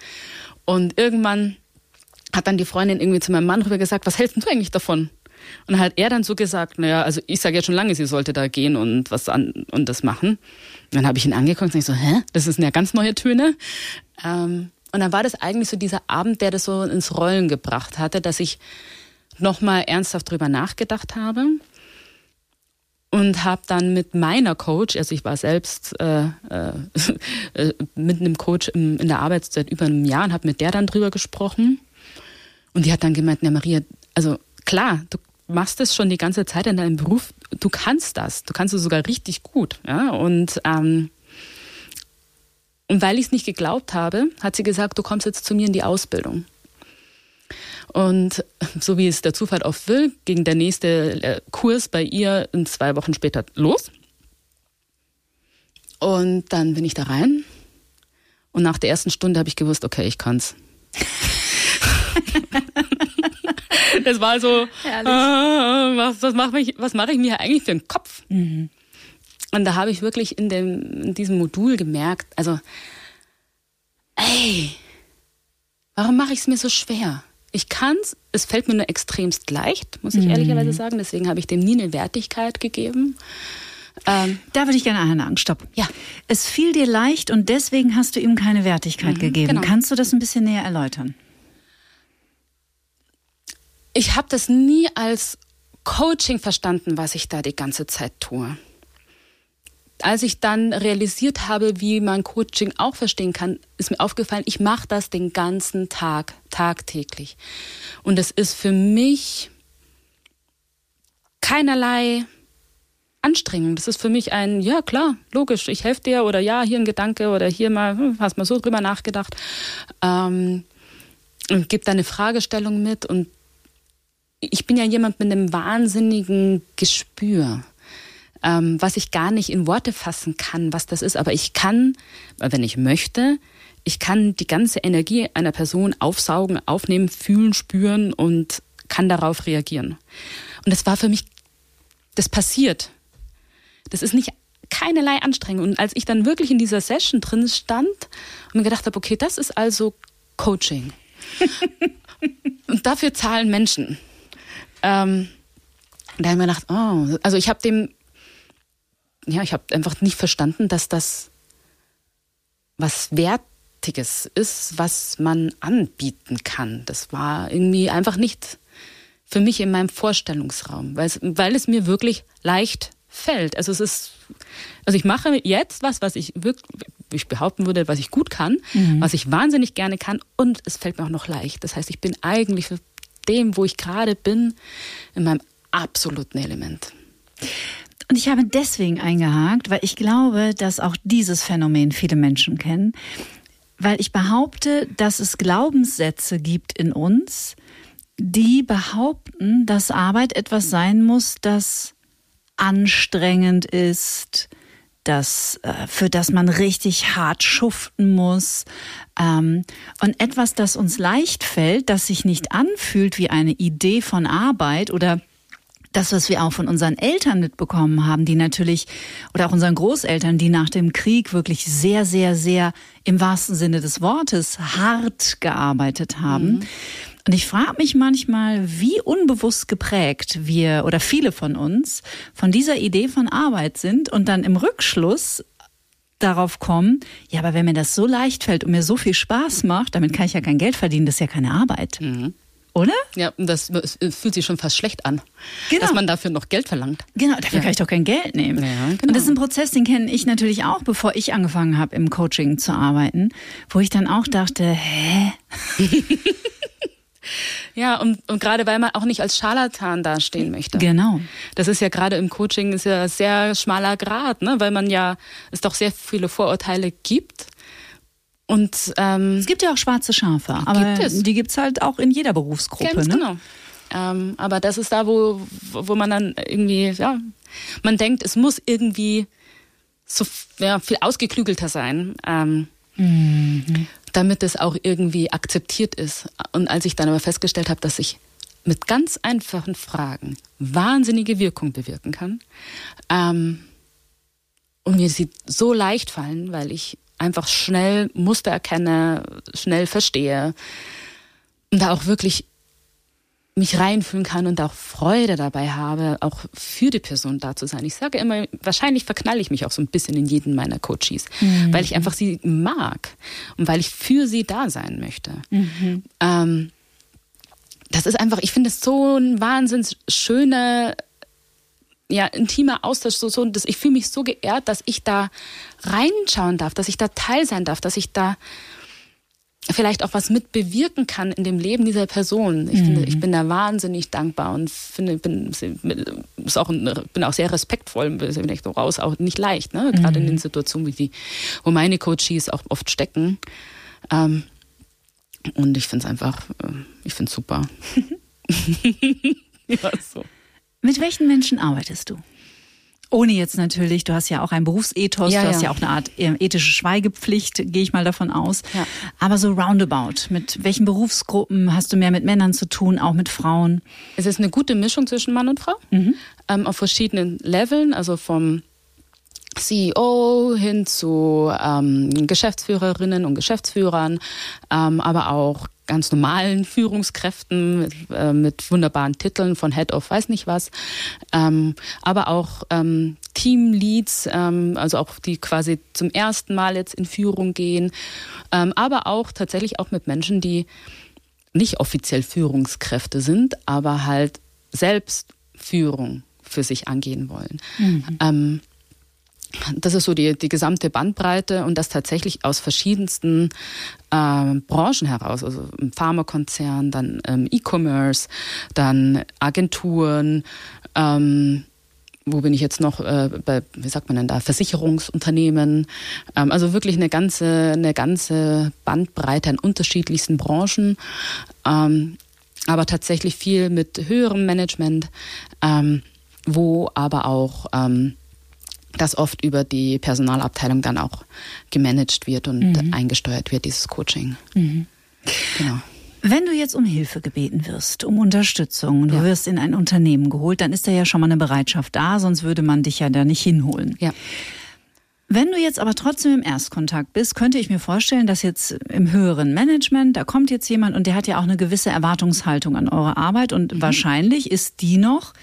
Und irgendwann hat dann die Freundin irgendwie zu meinem Mann rüber gesagt, was hältst du eigentlich davon? Und hat er dann so gesagt, naja, also ich sage ja schon lange, sie sollte da gehen und was an und das machen. Und dann habe ich ihn angeguckt und ich so, hä? Das sind ja ganz neue Töne. Ähm, und dann war das eigentlich so dieser Abend, der das so ins Rollen gebracht hatte, dass ich nochmal ernsthaft drüber nachgedacht habe und habe dann mit meiner Coach, also ich war selbst äh, äh, *laughs* mit einem Coach im, in der Arbeitszeit über einem Jahr und habe mit der dann drüber gesprochen. Und die hat dann gemeint, na Maria, also klar, du machst es schon die ganze Zeit in deinem Beruf, du kannst das, du kannst es sogar richtig gut. Ja? Und, ähm, und weil ich es nicht geglaubt habe, hat sie gesagt, du kommst jetzt zu mir in die Ausbildung. Und so wie es der Zufall oft will, ging der nächste äh, Kurs bei ihr in zwei Wochen später los. Und dann bin ich da rein. Und nach der ersten Stunde habe ich gewusst, okay, ich kann's. *laughs* das war so, äh, was, was mache ich, mach ich mir eigentlich für einen Kopf? Mhm. Und da habe ich wirklich in, dem, in diesem Modul gemerkt, also, ey, warum mache ich es mir so schwer? Ich kann's, es fällt mir nur extremst leicht, muss ich mhm. ehrlicherweise sagen. Deswegen habe ich dem nie eine Wertigkeit gegeben. Ähm, da würde ich gerne einhaken. Stopp. Ja. Es fiel dir leicht und deswegen hast du ihm keine Wertigkeit mhm, gegeben. Genau. Kannst du das ein bisschen näher erläutern? Ich habe das nie als Coaching verstanden, was ich da die ganze Zeit tue. Als ich dann realisiert habe, wie man Coaching auch verstehen kann, ist mir aufgefallen, ich mache das den ganzen Tag, tagtäglich. Und es ist für mich keinerlei Anstrengung. Das ist für mich ein, ja klar, logisch, ich helfe dir oder ja, hier ein Gedanke oder hier mal, hm, hast mal so drüber nachgedacht. Ähm, und gib deine Fragestellung mit und ich bin ja jemand mit einem wahnsinnigen Gespür, ähm, was ich gar nicht in Worte fassen kann, was das ist. Aber ich kann, wenn ich möchte, ich kann die ganze Energie einer Person aufsaugen, aufnehmen, fühlen, spüren und kann darauf reagieren. Und das war für mich, das passiert. Das ist nicht keinerlei Anstrengung. Und als ich dann wirklich in dieser Session drin stand und mir gedacht habe, okay, das ist also Coaching. *laughs* und dafür zahlen Menschen. Ähm, da habe ich mir gedacht, oh, also ich habe dem, ja, ich habe einfach nicht verstanden, dass das was Wertiges ist, was man anbieten kann. Das war irgendwie einfach nicht für mich in meinem Vorstellungsraum, weil es, weil es mir wirklich leicht fällt. Also es ist, also ich mache jetzt was, was ich wirklich, ich behaupten würde, was ich gut kann, mhm. was ich wahnsinnig gerne kann und es fällt mir auch noch leicht. Das heißt, ich bin eigentlich für dem, wo ich gerade bin, in meinem absoluten Element. Und ich habe deswegen eingehakt, weil ich glaube, dass auch dieses Phänomen viele Menschen kennen, weil ich behaupte, dass es Glaubenssätze gibt in uns, die behaupten, dass Arbeit etwas sein muss, das anstrengend ist, das, äh, für das man richtig hart schuften muss. Ähm, und etwas, das uns leicht fällt, das sich nicht anfühlt wie eine Idee von Arbeit oder das, was wir auch von unseren Eltern mitbekommen haben, die natürlich, oder auch unseren Großeltern, die nach dem Krieg wirklich sehr, sehr, sehr im wahrsten Sinne des Wortes hart gearbeitet haben. Mhm. Und ich frage mich manchmal, wie unbewusst geprägt wir oder viele von uns von dieser Idee von Arbeit sind und dann im Rückschluss darauf kommen, ja, aber wenn mir das so leicht fällt und mir so viel Spaß macht, damit kann ich ja kein Geld verdienen, das ist ja keine Arbeit. Mhm. Oder? Ja, das fühlt sich schon fast schlecht an, genau. dass man dafür noch Geld verlangt. Genau, dafür ja. kann ich doch kein Geld nehmen. Ja, genau. Und das ist ein Prozess, den kenne ich natürlich auch, bevor ich angefangen habe, im Coaching zu arbeiten, wo ich dann auch dachte, hä? *laughs* Ja, und, und gerade weil man auch nicht als Scharlatan dastehen möchte. Genau. Das ist ja gerade im Coaching ist ja sehr schmaler Grad, ne? weil man ja es doch sehr viele Vorurteile gibt. Und ähm, es gibt ja auch schwarze Schafe, aber gibt es. die gibt's halt auch in jeder Berufsgruppe. Ganz ne? genau. Ähm, aber das ist da, wo, wo man dann irgendwie, ja, man denkt, es muss irgendwie so ja, viel ausgeklügelter sein, ähm, mhm. Damit es auch irgendwie akzeptiert ist. Und als ich dann aber festgestellt habe, dass ich mit ganz einfachen Fragen wahnsinnige Wirkung bewirken kann ähm, und mir sie so leicht fallen, weil ich einfach schnell Muster erkenne, schnell verstehe und da auch wirklich mich reinfühlen kann und auch Freude dabei habe, auch für die Person da zu sein. Ich sage immer, wahrscheinlich verknalle ich mich auch so ein bisschen in jeden meiner Coaches, mhm. weil ich einfach sie mag und weil ich für sie da sein möchte. Mhm. Ähm, das ist einfach, ich finde es so ein wahnsinns schöner ja, intimer Austausch, so, so, dass ich fühle mich so geehrt, dass ich da reinschauen darf, dass ich da Teil sein darf, dass ich da vielleicht auch was mit bewirken kann in dem Leben dieser Person. Ich, mhm. finde, ich bin da wahnsinnig dankbar und finde, bin, ist auch, bin auch sehr respektvoll, bin ich so raus, auch nicht leicht, ne? gerade mhm. in den Situationen, wie die, wo meine Coaches auch oft stecken. Ähm, und ich finde es einfach, äh, ich finde es super. *laughs* ja, so. Mit welchen Menschen arbeitest du? Ohne jetzt natürlich, du hast ja auch ein Berufsethos, ja, du hast ja. ja auch eine Art ähm, ethische Schweigepflicht, gehe ich mal davon aus. Ja. Aber so roundabout, mit welchen Berufsgruppen hast du mehr mit Männern zu tun, auch mit Frauen? Es ist eine gute Mischung zwischen Mann und Frau, mhm. ähm, auf verschiedenen Leveln, also vom CEO hin zu ähm, Geschäftsführerinnen und Geschäftsführern, ähm, aber auch ganz normalen Führungskräften mit, äh, mit, wunderbaren Titeln von Head of weiß nicht was, ähm, aber auch ähm, Teamleads, ähm, also auch die quasi zum ersten Mal jetzt in Führung gehen, ähm, aber auch tatsächlich auch mit Menschen, die nicht offiziell Führungskräfte sind, aber halt selbst Führung für sich angehen wollen. Mhm. Ähm, das ist so die, die gesamte Bandbreite und das tatsächlich aus verschiedensten äh, Branchen heraus, also im Pharmakonzern, dann ähm, E-Commerce, dann Agenturen, ähm, wo bin ich jetzt noch äh, bei, wie sagt man denn da, Versicherungsunternehmen, ähm, also wirklich eine ganze, eine ganze Bandbreite an unterschiedlichsten Branchen, ähm, aber tatsächlich viel mit höherem Management, ähm, wo aber auch ähm, das oft über die Personalabteilung dann auch gemanagt wird und mhm. eingesteuert wird, dieses Coaching. Mhm. Genau. Wenn du jetzt um Hilfe gebeten wirst, um Unterstützung, du ja. wirst in ein Unternehmen geholt, dann ist da ja schon mal eine Bereitschaft da, sonst würde man dich ja da nicht hinholen. Ja. Wenn du jetzt aber trotzdem im Erstkontakt bist, könnte ich mir vorstellen, dass jetzt im höheren Management, da kommt jetzt jemand und der hat ja auch eine gewisse Erwartungshaltung an eure Arbeit und mhm. wahrscheinlich ist die noch,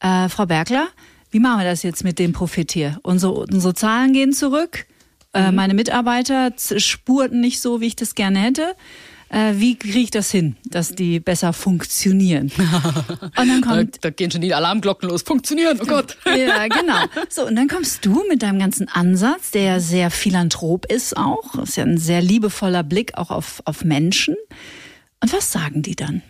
äh, Frau Bergler, wie machen wir das jetzt mit dem Profit hier? Unsere, unsere Zahlen gehen zurück. Äh, mhm. Meine Mitarbeiter spurten nicht so, wie ich das gerne hätte. Äh, wie kriege ich das hin, dass die besser funktionieren? *laughs* Und dann kommt, da, da, gehen schon die Alarmglocken los. Funktionieren, oh Gott. *laughs* Ja, genau. So, und dann kommst du mit deinem ganzen Ansatz, der sehr philanthrop ist auch. Das ist ja ein sehr liebevoller Blick auch auf, auf Menschen. Und was sagen die dann?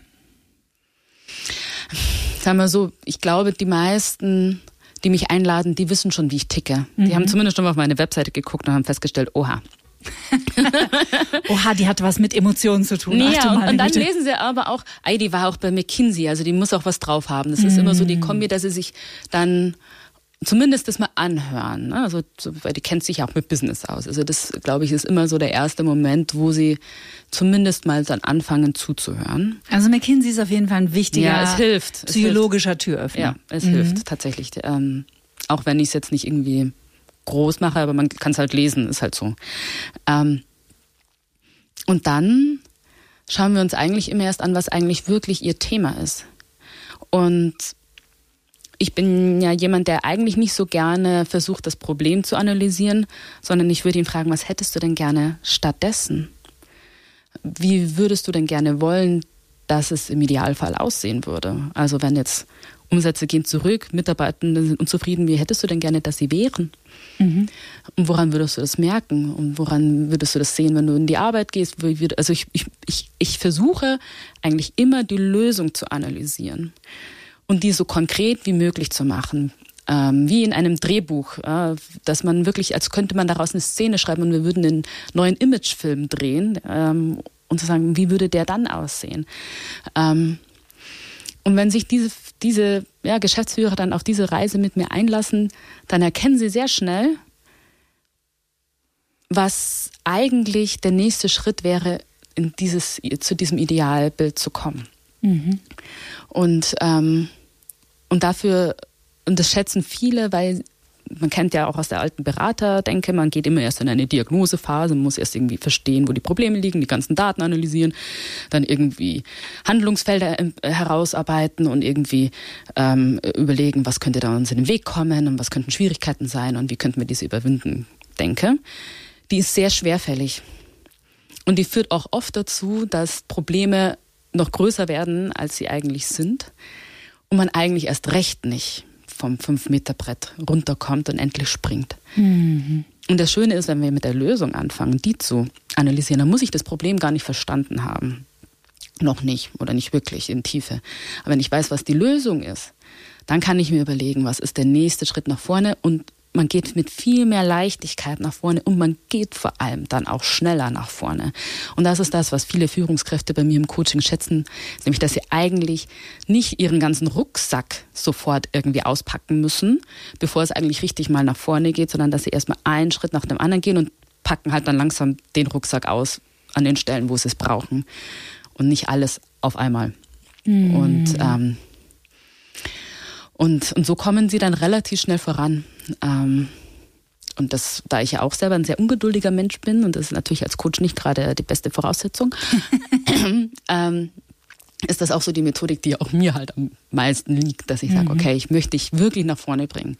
Sagen wir so, ich glaube, die meisten die mich einladen, die wissen schon, wie ich ticke. Mhm. Die haben zumindest schon mal auf meine Webseite geguckt und haben festgestellt, oha, *laughs* Oha, die hat was mit Emotionen zu tun. Ja, und, und, dann lesen sie aber auch, ey, die war auch bei McKinsey, also die muss auch was drauf haben. Das ist mm. immer so die Kombi, dass sie sich dann zumindest das mal anhören. Ne? Also, weil die kennt sich auch mit Business aus. Also das, glaube ich, ist immer so der erste Moment, wo sie zumindest mal dann anfangen zuzuhören. Also McKinsey ist auf jeden Fall ein wichtiger ja, es hilft. psychologischer es hilft. Türöffner. Ja, es mhm. hilft tatsächlich. Ähm, auch wenn ich es jetzt nicht irgendwie groß mache, aber man kann es halt lesen, ist halt so. Ähm, und dann schauen wir uns eigentlich immer erst an, was eigentlich wirklich ihr Thema ist. Und ich bin ja jemand, der eigentlich nicht so gerne versucht, das Problem zu analysieren, sondern ich würde ihn fragen, was hättest du denn gerne stattdessen? Wie würdest du denn gerne wollen, dass es im Idealfall aussehen würde? Also wenn jetzt Umsätze gehen zurück, Mitarbeitende sind unzufrieden, wie hättest du denn gerne, dass sie wären? Mhm. Und woran würdest du das merken? Und woran würdest du das sehen, wenn du in die Arbeit gehst? Also ich, ich, ich, ich versuche eigentlich immer die Lösung zu analysieren und die so konkret wie möglich zu machen. Ähm, wie in einem Drehbuch, äh, dass man wirklich, als könnte man daraus eine Szene schreiben und wir würden einen neuen Imagefilm drehen ähm, und zu sagen, wie würde der dann aussehen? Ähm, und wenn sich diese, diese ja, Geschäftsführer dann auf diese Reise mit mir einlassen, dann erkennen sie sehr schnell, was eigentlich der nächste Schritt wäre, in dieses, zu diesem Idealbild zu kommen. Mhm. Und, ähm, und dafür, und das schätzen viele, weil man kennt ja auch aus der alten Beraterdenke, man geht immer erst in eine Diagnosephase, man muss erst irgendwie verstehen, wo die Probleme liegen, die ganzen Daten analysieren, dann irgendwie Handlungsfelder äh, herausarbeiten und irgendwie ähm, überlegen, was könnte da uns in den Weg kommen und was könnten Schwierigkeiten sein und wie könnten wir diese überwinden, denke. Die ist sehr schwerfällig. Und die führt auch oft dazu, dass Probleme noch größer werden, als sie eigentlich sind und man eigentlich erst recht nicht vom 5-Meter-Brett runterkommt und endlich springt. Mhm. Und das Schöne ist, wenn wir mit der Lösung anfangen, die zu analysieren, dann muss ich das Problem gar nicht verstanden haben. Noch nicht oder nicht wirklich in Tiefe. Aber wenn ich weiß, was die Lösung ist, dann kann ich mir überlegen, was ist der nächste Schritt nach vorne und man geht mit viel mehr Leichtigkeit nach vorne und man geht vor allem dann auch schneller nach vorne. Und das ist das, was viele Führungskräfte bei mir im Coaching schätzen, nämlich dass sie eigentlich nicht ihren ganzen Rucksack sofort irgendwie auspacken müssen, bevor es eigentlich richtig mal nach vorne geht, sondern dass sie erstmal einen Schritt nach dem anderen gehen und packen halt dann langsam den Rucksack aus an den Stellen, wo sie es brauchen und nicht alles auf einmal. Mhm. Und ähm, und, und so kommen sie dann relativ schnell voran. Ähm, und das, da ich ja auch selber ein sehr ungeduldiger Mensch bin, und das ist natürlich als Coach nicht gerade die beste Voraussetzung, *laughs* ähm, ist das auch so die Methodik, die auch mir halt am meisten liegt, dass ich mhm. sage, okay, ich möchte dich wirklich nach vorne bringen.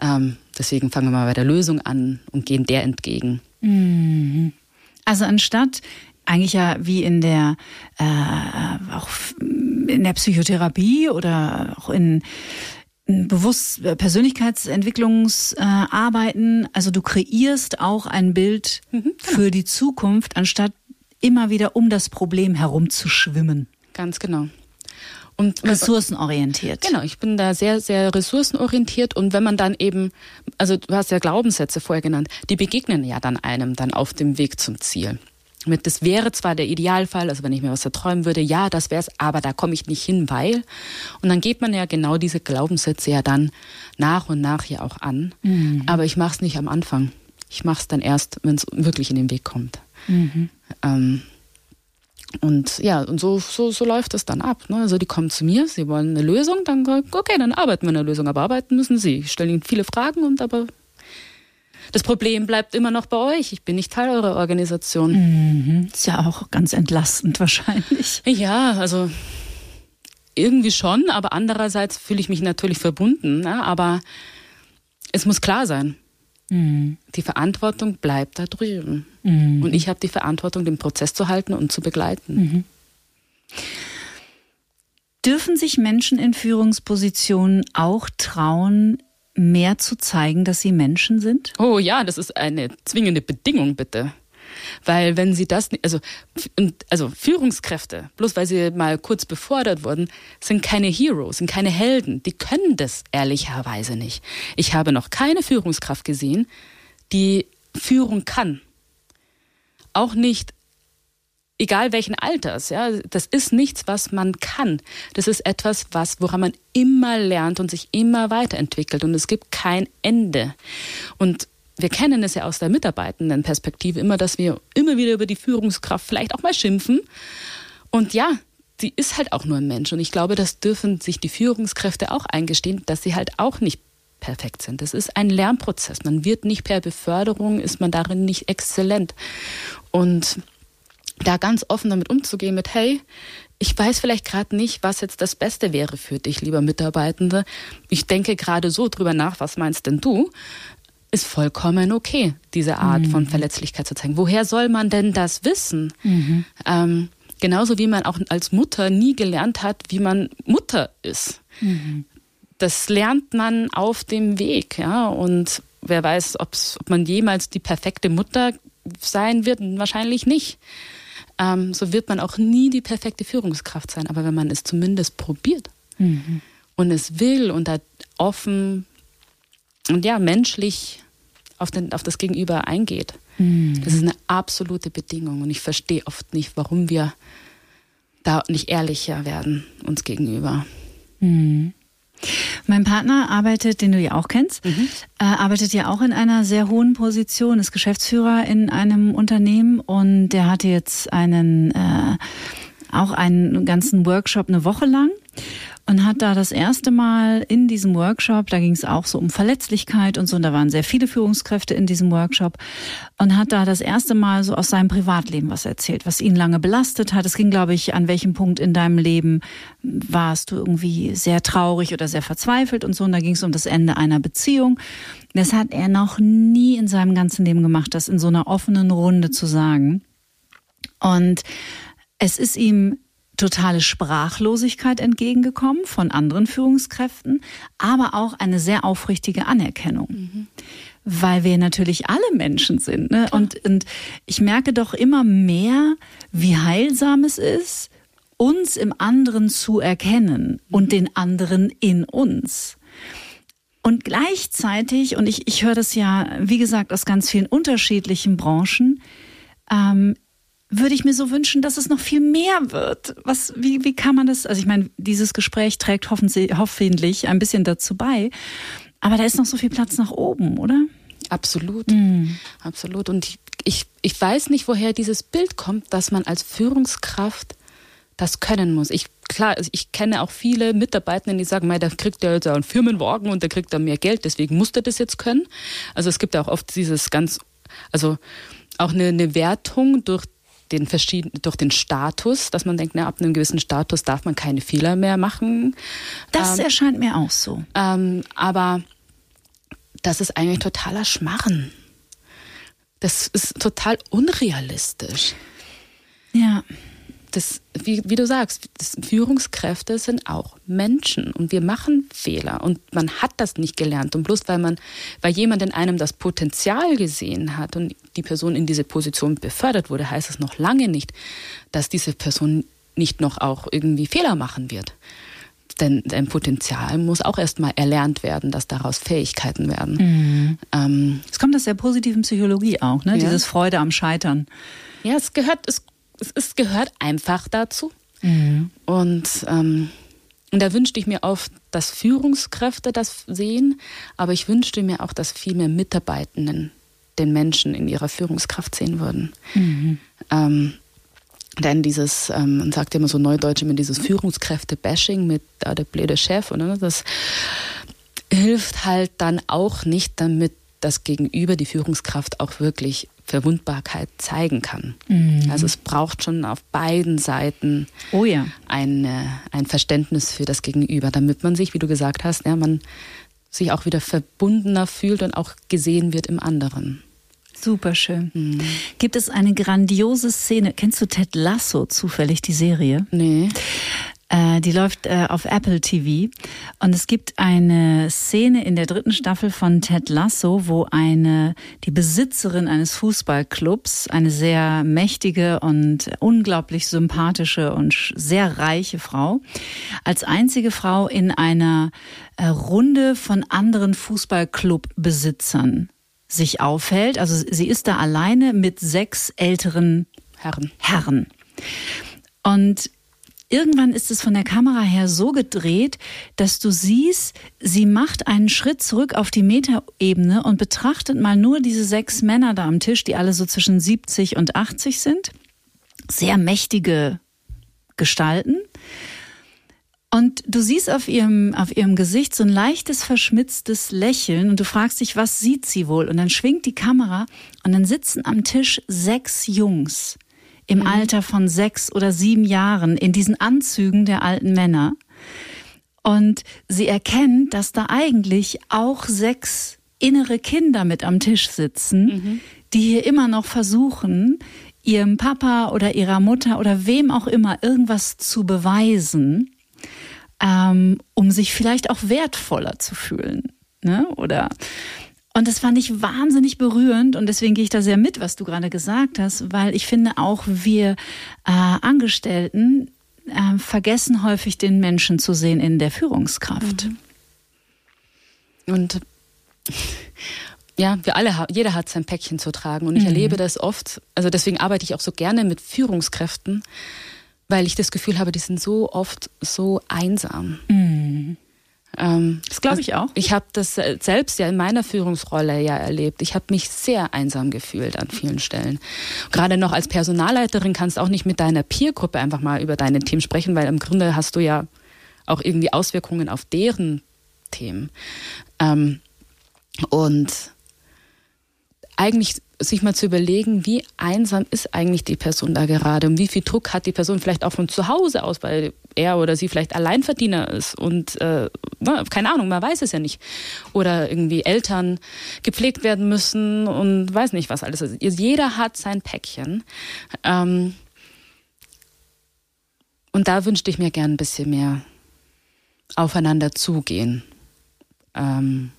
Ähm, deswegen fangen wir mal bei der Lösung an und gehen der entgegen. Mhm. Also anstatt eigentlich ja wie in der äh, auch in der Psychotherapie oder auch in bewusst äh, Persönlichkeitsentwicklungsarbeiten. Äh, also du kreierst auch ein Bild mhm, genau. für die Zukunft, anstatt immer wieder um das Problem herumzuschwimmen. Ganz genau. Und ressourcenorientiert. Genau, ich bin da sehr, sehr ressourcenorientiert und wenn man dann eben, also du hast ja Glaubenssätze vorher genannt, die begegnen ja dann einem dann auf dem Weg zum Ziel mit, das wäre zwar der Idealfall, also wenn ich mir was erträumen würde, ja, das wäre es, aber da komme ich nicht hin, weil. Und dann geht man ja genau diese Glaubenssätze ja dann nach und nach ja auch an. Mhm. Aber ich mache es nicht am Anfang. Ich mache es dann erst, wenn es wirklich in den Weg kommt. Mhm. Ähm, und ja, und so, so, so läuft es dann ab. Ne? Also die kommen zu mir, sie wollen eine Lösung, dann okay, dann arbeiten wir eine Lösung, aber arbeiten müssen sie. Ich stelle ihnen viele Fragen und aber das Problem bleibt immer noch bei euch. Ich bin nicht Teil eurer Organisation. Mhm. Ist ja auch ganz entlastend wahrscheinlich. Ja, also irgendwie schon, aber andererseits fühle ich mich natürlich verbunden. Ne? Aber es muss klar sein. Mhm. Die Verantwortung bleibt da drüben. Mhm. Und ich habe die Verantwortung, den Prozess zu halten und zu begleiten. Mhm. Dürfen sich Menschen in Führungspositionen auch trauen, mehr zu zeigen, dass sie Menschen sind? Oh ja, das ist eine zwingende Bedingung, bitte. Weil wenn sie das, also, also Führungskräfte, bloß weil sie mal kurz befordert wurden, sind keine Heroes, sind keine Helden. Die können das ehrlicherweise nicht. Ich habe noch keine Führungskraft gesehen, die Führung kann. Auch nicht egal welchen Alters, ja, das ist nichts, was man kann. Das ist etwas, was, woran man immer lernt und sich immer weiterentwickelt und es gibt kein Ende. Und wir kennen es ja aus der mitarbeitenden Perspektive immer, dass wir immer wieder über die Führungskraft vielleicht auch mal schimpfen. Und ja, sie ist halt auch nur ein Mensch. Und ich glaube, das dürfen sich die Führungskräfte auch eingestehen, dass sie halt auch nicht perfekt sind. Das ist ein Lernprozess. Man wird nicht per Beförderung, ist man darin nicht exzellent. Und da ganz offen damit umzugehen mit, hey, ich weiß vielleicht gerade nicht, was jetzt das Beste wäre für dich, lieber Mitarbeitende. Ich denke gerade so drüber nach, was meinst denn du? Ist vollkommen okay, diese Art mhm. von Verletzlichkeit zu zeigen. Woher soll man denn das wissen? Mhm. Ähm, genauso wie man auch als Mutter nie gelernt hat, wie man Mutter ist. Mhm. Das lernt man auf dem Weg, ja. Und wer weiß, ob man jemals die perfekte Mutter sein wird, wahrscheinlich nicht ähm, so wird man auch nie die perfekte Führungskraft sein. Aber wenn man es zumindest probiert mhm. und es will und da offen und ja, menschlich auf, den, auf das Gegenüber eingeht, mhm. das ist eine absolute Bedingung. Und ich verstehe oft nicht, warum wir da nicht ehrlicher werden uns gegenüber. Mhm. Mein Partner arbeitet, den du ja auch kennst, mhm. äh, arbeitet ja auch in einer sehr hohen Position, ist Geschäftsführer in einem Unternehmen und der hatte jetzt einen äh, auch einen ganzen Workshop eine Woche lang und hat da das erste Mal in diesem Workshop, da ging es auch so um Verletzlichkeit und so, und da waren sehr viele Führungskräfte in diesem Workshop und hat da das erste Mal so aus seinem Privatleben was erzählt, was ihn lange belastet hat. Es ging, glaube ich, an welchem Punkt in deinem Leben warst du irgendwie sehr traurig oder sehr verzweifelt und so, und da ging es um das Ende einer Beziehung. Das hat er noch nie in seinem ganzen Leben gemacht, das in so einer offenen Runde zu sagen. Und es ist ihm totale Sprachlosigkeit entgegengekommen von anderen Führungskräften, aber auch eine sehr aufrichtige Anerkennung. Mhm. Weil wir natürlich alle Menschen sind. Ne? Und, und ich merke doch immer mehr, wie heilsam es ist, uns im anderen zu erkennen und mhm. den anderen in uns. Und gleichzeitig, und ich, ich höre das ja, wie gesagt, aus ganz vielen unterschiedlichen Branchen, ähm, würde ich mir so wünschen, dass es noch viel mehr wird. Was, wie, wie kann man das? Also ich meine, dieses Gespräch trägt hoffentlich ein bisschen dazu bei. Aber da ist noch so viel Platz nach oben, oder? Absolut, mhm. absolut. Und ich, ich, ich weiß nicht, woher dieses Bild kommt, dass man als Führungskraft das können muss. Ich klar, also ich kenne auch viele Mitarbeitenden, die sagen, der kriegt ja jetzt einen Firmenwagen und der kriegt da mehr Geld, deswegen muss der das jetzt können. Also es gibt ja auch oft dieses ganz, also auch eine, eine Wertung durch den verschiedenen, durch den Status, dass man denkt, na, ab einem gewissen Status darf man keine Fehler mehr machen. Das ähm, erscheint mir auch so. Ähm, aber das ist eigentlich totaler Schmarren. Das ist total unrealistisch. Ja das, wie, wie du sagst, Führungskräfte sind auch Menschen und wir machen Fehler und man hat das nicht gelernt. Und bloß weil man, weil jemand in einem das Potenzial gesehen hat und die Person in diese Position befördert wurde, heißt es noch lange nicht, dass diese Person nicht noch auch irgendwie Fehler machen wird. Denn dein Potenzial muss auch erstmal erlernt werden, dass daraus Fähigkeiten werden. Mhm. Ähm, es kommt aus der positiven Psychologie auch, ne? Ja. Dieses Freude am Scheitern. Ja, es gehört, es es, es gehört einfach dazu. Mhm. Und, ähm, und da wünschte ich mir oft, dass Führungskräfte das sehen, aber ich wünschte mir auch, dass viel mehr Mitarbeitenden den Menschen in ihrer Führungskraft sehen würden. Mhm. Ähm, denn dieses, ähm, man sagt ja immer so neudeutsch immer dieses Führungskräfte-Bashing mit äh, der blöde Chef, oder? Das hilft halt dann auch nicht, damit das Gegenüber, die Führungskraft auch wirklich Verwundbarkeit zeigen kann. Mhm. Also es braucht schon auf beiden Seiten oh ja. ein, ein Verständnis für das Gegenüber, damit man sich, wie du gesagt hast, ja, man sich auch wieder verbundener fühlt und auch gesehen wird im anderen. Super schön. Mhm. Gibt es eine grandiose Szene? Kennst du Ted Lasso zufällig, die Serie? Nee. Äh, die läuft äh, auf Apple TV. Und es gibt eine Szene in der dritten Staffel von Ted Lasso, wo eine, die Besitzerin eines Fußballclubs, eine sehr mächtige und unglaublich sympathische und sehr reiche Frau, als einzige Frau in einer äh, Runde von anderen Fußballclubbesitzern sich aufhält. Also sie ist da alleine mit sechs älteren Herren. Herren. Und irgendwann ist es von der Kamera her so gedreht, dass du siehst, sie macht einen Schritt zurück auf die Metaebene und betrachtet mal nur diese sechs Männer da am Tisch, die alle so zwischen 70 und 80 sind. Sehr mächtige Gestalten. Und du siehst auf ihrem, auf ihrem Gesicht so ein leichtes, verschmitztes Lächeln und du fragst dich, was sieht sie wohl? Und dann schwingt die Kamera und dann sitzen am Tisch sechs Jungs im mhm. Alter von sechs oder sieben Jahren in diesen Anzügen der alten Männer. Und sie erkennt, dass da eigentlich auch sechs innere Kinder mit am Tisch sitzen, mhm. die hier immer noch versuchen, ihrem Papa oder ihrer Mutter oder wem auch immer irgendwas zu beweisen, ähm, um sich vielleicht auch wertvoller zu fühlen. Ne? Oder und das fand ich wahnsinnig berührend und deswegen gehe ich da sehr mit, was du gerade gesagt hast, weil ich finde auch wir äh, Angestellten äh, vergessen häufig den Menschen zu sehen in der Führungskraft. Mhm. Und ja, wir alle, jeder hat sein Päckchen zu tragen und ich mhm. erlebe das oft. Also deswegen arbeite ich auch so gerne mit Führungskräften, weil ich das Gefühl habe, die sind so oft so einsam. Mhm. Ähm, das glaube ich auch. Ich habe das selbst ja in meiner Führungsrolle ja erlebt. Ich habe mich sehr einsam gefühlt an vielen Stellen. Gerade noch als Personalleiterin kannst du auch nicht mit deiner Peergruppe einfach mal über deine Themen sprechen, weil im Grunde hast du ja auch irgendwie Auswirkungen auf deren Themen. Ähm, und eigentlich sich mal zu überlegen, wie einsam ist eigentlich die Person da gerade und wie viel Druck hat die Person vielleicht auch von zu Hause aus, weil er oder sie vielleicht Alleinverdiener ist und äh, keine Ahnung, man weiß es ja nicht. Oder irgendwie Eltern gepflegt werden müssen und weiß nicht was alles. Also jeder hat sein Päckchen. Ähm, und da wünschte ich mir gern ein bisschen mehr aufeinander zugehen. Ähm,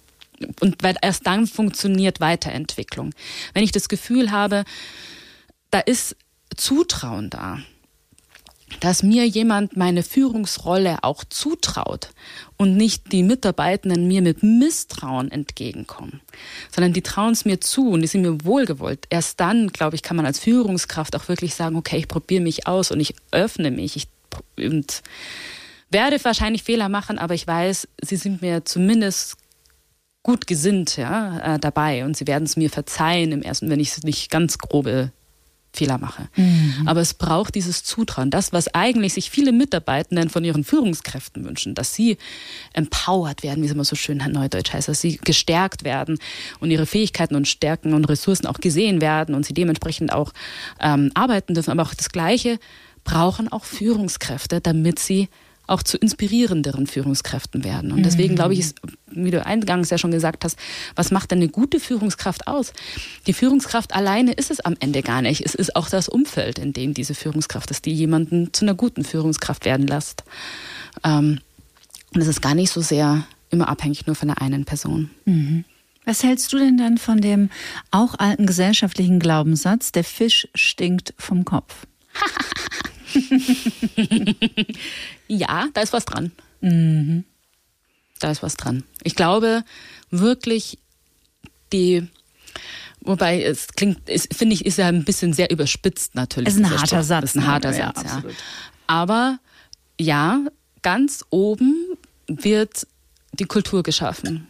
und erst dann funktioniert Weiterentwicklung. Wenn ich das Gefühl habe, da ist Zutrauen da, dass mir jemand meine Führungsrolle auch zutraut und nicht die Mitarbeitenden mir mit Misstrauen entgegenkommen, sondern die trauen es mir zu und die sind mir wohlgewollt. Erst dann, glaube ich, kann man als Führungskraft auch wirklich sagen, okay, ich probiere mich aus und ich öffne mich ich, und werde wahrscheinlich Fehler machen, aber ich weiß, sie sind mir zumindest gut gesinnt ja, äh, dabei und sie werden es mir verzeihen im ersten, wenn ich es nicht ganz grobe Fehler mache. Mhm. Aber es braucht dieses Zutrauen, das, was eigentlich sich viele Mitarbeitenden von ihren Führungskräften wünschen, dass sie empowered werden, wie es immer so schön neudeutsch heißt, dass sie gestärkt werden und ihre Fähigkeiten und Stärken und Ressourcen auch gesehen werden und sie dementsprechend auch ähm, arbeiten dürfen. Aber auch das Gleiche brauchen auch Führungskräfte, damit sie auch zu inspirierenderen Führungskräften werden. Und deswegen glaube ich, ist, wie du eingangs ja schon gesagt hast, was macht denn eine gute Führungskraft aus? Die Führungskraft alleine ist es am Ende gar nicht. Es ist auch das Umfeld, in dem diese Führungskraft ist, die jemanden zu einer guten Führungskraft werden lässt. Ähm, und es ist gar nicht so sehr immer abhängig nur von der einen Person. Mhm. Was hältst du denn dann von dem auch alten gesellschaftlichen Glaubenssatz, der Fisch stinkt vom Kopf? *laughs* ja, da ist was dran. Mhm. Da ist was dran. Ich glaube wirklich, die, wobei es klingt, finde ich, ist ja ein bisschen sehr überspitzt natürlich. Es ist ein harter Satz. Es ist ein ne? harter ja, Satz, ja. Aber ja, ganz oben wird die Kultur geschaffen.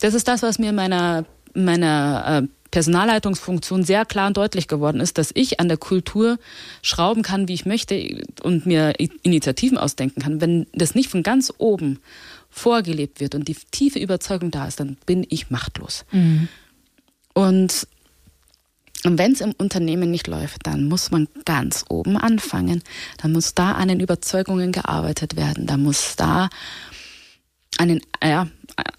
Das ist das, was mir in meiner, meiner äh, Personalleitungsfunktion sehr klar und deutlich geworden ist, dass ich an der Kultur schrauben kann, wie ich möchte und mir Initiativen ausdenken kann. Wenn das nicht von ganz oben vorgelebt wird und die tiefe Überzeugung da ist, dann bin ich machtlos. Mhm. Und wenn es im Unternehmen nicht läuft, dann muss man ganz oben anfangen. Dann muss da an den Überzeugungen gearbeitet werden. Da muss da an den, ja,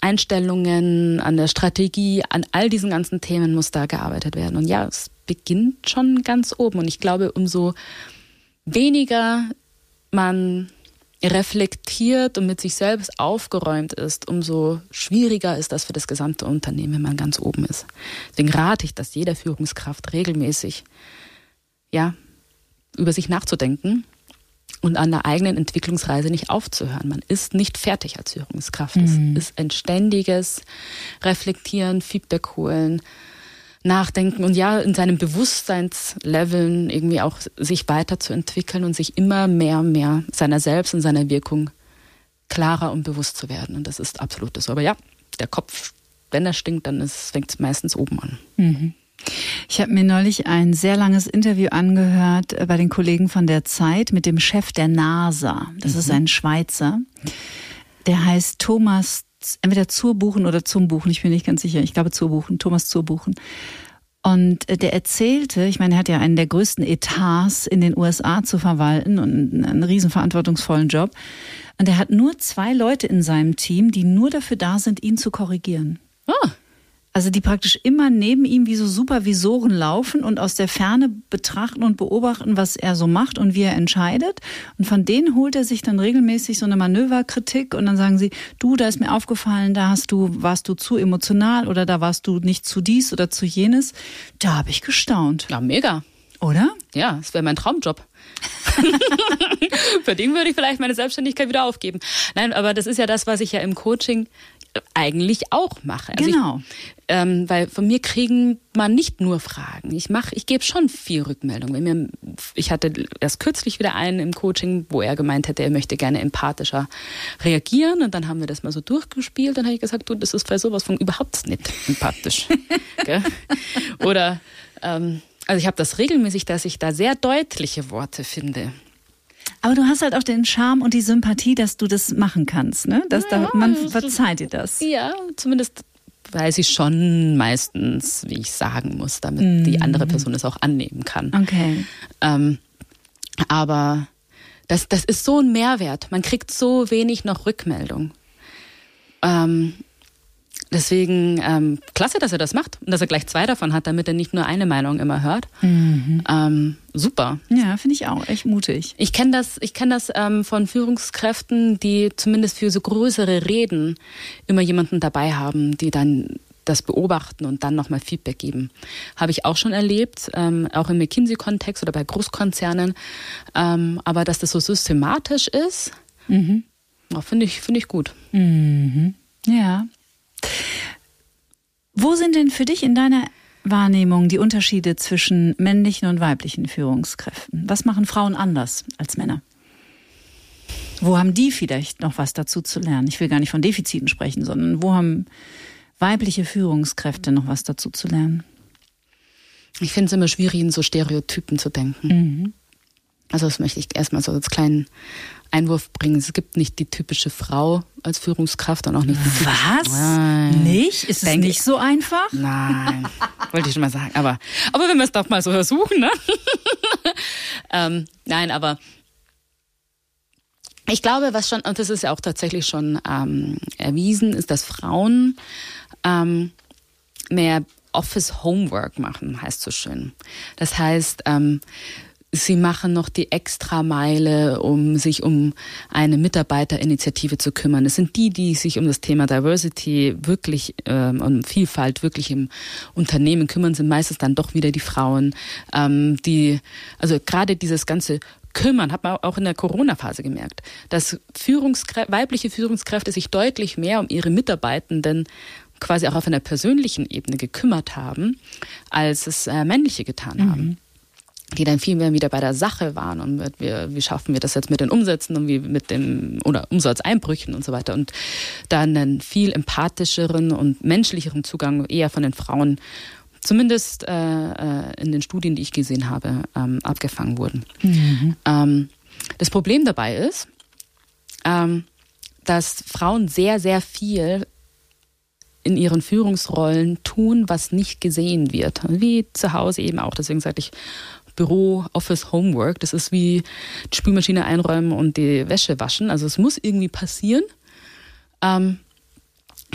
Einstellungen, an der Strategie, an all diesen ganzen Themen muss da gearbeitet werden. Und ja, es beginnt schon ganz oben. Und ich glaube, umso weniger man reflektiert und mit sich selbst aufgeräumt ist, umso schwieriger ist das für das gesamte Unternehmen, wenn man ganz oben ist. Deswegen rate ich, dass jeder Führungskraft regelmäßig ja, über sich nachzudenken und an der eigenen Entwicklungsreise nicht aufzuhören. Man ist nicht fertig als Führungskraft. Mhm. Es ist ein ständiges Reflektieren, Feedback holen, Nachdenken und ja, in seinem Bewusstseinsleveln irgendwie auch sich weiterzuentwickeln und sich immer mehr und mehr seiner selbst und seiner Wirkung klarer und bewusst zu werden. Und das ist absolut so. Aber ja, der Kopf, wenn er stinkt, dann fängt es meistens oben an. Mhm. Ich habe mir neulich ein sehr langes Interview angehört äh, bei den Kollegen von der Zeit mit dem Chef der NASA. Das mhm. ist ein Schweizer. Der heißt Thomas, entweder Zurbuchen oder zum Buchen, ich bin nicht ganz sicher. Ich glaube Zurbuchen, Thomas Zurbuchen. Und äh, der erzählte, ich meine, er hat ja einen der größten Etats in den USA zu verwalten und einen riesen verantwortungsvollen Job. Und er hat nur zwei Leute in seinem Team, die nur dafür da sind, ihn zu korrigieren. Ah. Also die praktisch immer neben ihm wie so Supervisoren laufen und aus der Ferne betrachten und beobachten, was er so macht und wie er entscheidet. Und von denen holt er sich dann regelmäßig so eine Manöverkritik und dann sagen sie, du, da ist mir aufgefallen, da hast du, warst du zu emotional oder da warst du nicht zu dies oder zu jenes. Da habe ich gestaunt. Ja, mega. Oder? Ja, das wäre mein Traumjob. *laughs* Für den würde ich vielleicht meine Selbstständigkeit wieder aufgeben. Nein, aber das ist ja das, was ich ja im Coaching eigentlich auch mache. Also genau. Ich, ähm, weil von mir kriegen man nicht nur Fragen. Ich mache, ich gebe schon viel Rückmeldung. Wenn mir, ich hatte erst kürzlich wieder einen im Coaching, wo er gemeint hätte, er möchte gerne empathischer reagieren. Und dann haben wir das mal so durchgespielt. Dann habe ich gesagt, du, das ist bei sowas von überhaupt nicht empathisch. *laughs* Oder ähm, also ich habe das regelmäßig, dass ich da sehr deutliche Worte finde. Aber du hast halt auch den Charme und die Sympathie, dass du das machen kannst, ne? Dass ja, da, man verzeiht dir das. Ja, zumindest weiß ich schon meistens, wie ich sagen muss, damit mhm. die andere Person es auch annehmen kann. Okay. Ähm, aber das, das ist so ein Mehrwert. Man kriegt so wenig noch Rückmeldung. Ähm, Deswegen ähm, klasse, dass er das macht und dass er gleich zwei davon hat, damit er nicht nur eine Meinung immer hört. Mhm. Ähm, super. Ja, finde ich auch echt mutig. Ich kenne das, ich kenn das ähm, von Führungskräften, die zumindest für so größere Reden immer jemanden dabei haben, die dann das beobachten und dann nochmal Feedback geben. Habe ich auch schon erlebt, ähm, auch im McKinsey-Kontext oder bei Großkonzernen. Ähm, aber dass das so systematisch ist, mhm. finde ich, find ich gut. Mhm. Ja. Wo sind denn für dich in deiner Wahrnehmung die Unterschiede zwischen männlichen und weiblichen Führungskräften? Was machen Frauen anders als Männer? Wo haben die vielleicht noch was dazu zu lernen? Ich will gar nicht von Defiziten sprechen, sondern wo haben weibliche Führungskräfte noch was dazu zu lernen? Ich finde es immer schwierig, in so Stereotypen zu denken. Mhm. Also das möchte ich erstmal so als kleinen Einwurf bringen. Es gibt nicht die typische Frau als Führungskraft und auch nicht die. Was? Nein. Nicht? Ist es nicht so einfach? Nein, *laughs* wollte ich schon mal sagen. Aber, aber wenn wir es doch mal so versuchen, ne? *laughs* ähm, nein, aber ich glaube, was schon, und das ist ja auch tatsächlich schon ähm, erwiesen, ist, dass Frauen ähm, mehr Office Homework machen, heißt so schön. Das heißt, ähm, Sie machen noch die Extrameile, um sich um eine Mitarbeiterinitiative zu kümmern. Es sind die, die sich um das Thema Diversity wirklich, ähm, um Vielfalt wirklich im Unternehmen kümmern, sind meistens dann doch wieder die Frauen, ähm, die, also gerade dieses ganze kümmern, hat man auch in der Corona-Phase gemerkt, dass Führungskrä weibliche Führungskräfte sich deutlich mehr um ihre Mitarbeitenden quasi auch auf einer persönlichen Ebene gekümmert haben, als es äh, männliche getan mhm. haben die dann viel mehr wieder bei der Sache waren und mit, wie, wie schaffen wir das jetzt mit den Umsätzen und wie mit den oder Umsatzeinbrüchen und so weiter und dann einen viel empathischeren und menschlicheren Zugang eher von den Frauen zumindest äh, äh, in den Studien, die ich gesehen habe, ähm, abgefangen wurden. Mhm. Ähm, das Problem dabei ist, ähm, dass Frauen sehr, sehr viel in ihren Führungsrollen tun, was nicht gesehen wird. Wie zu Hause eben auch. Deswegen sagte ich Büro, Office, Homework. Das ist wie die Spülmaschine einräumen und die Wäsche waschen. Also es muss irgendwie passieren. Ähm,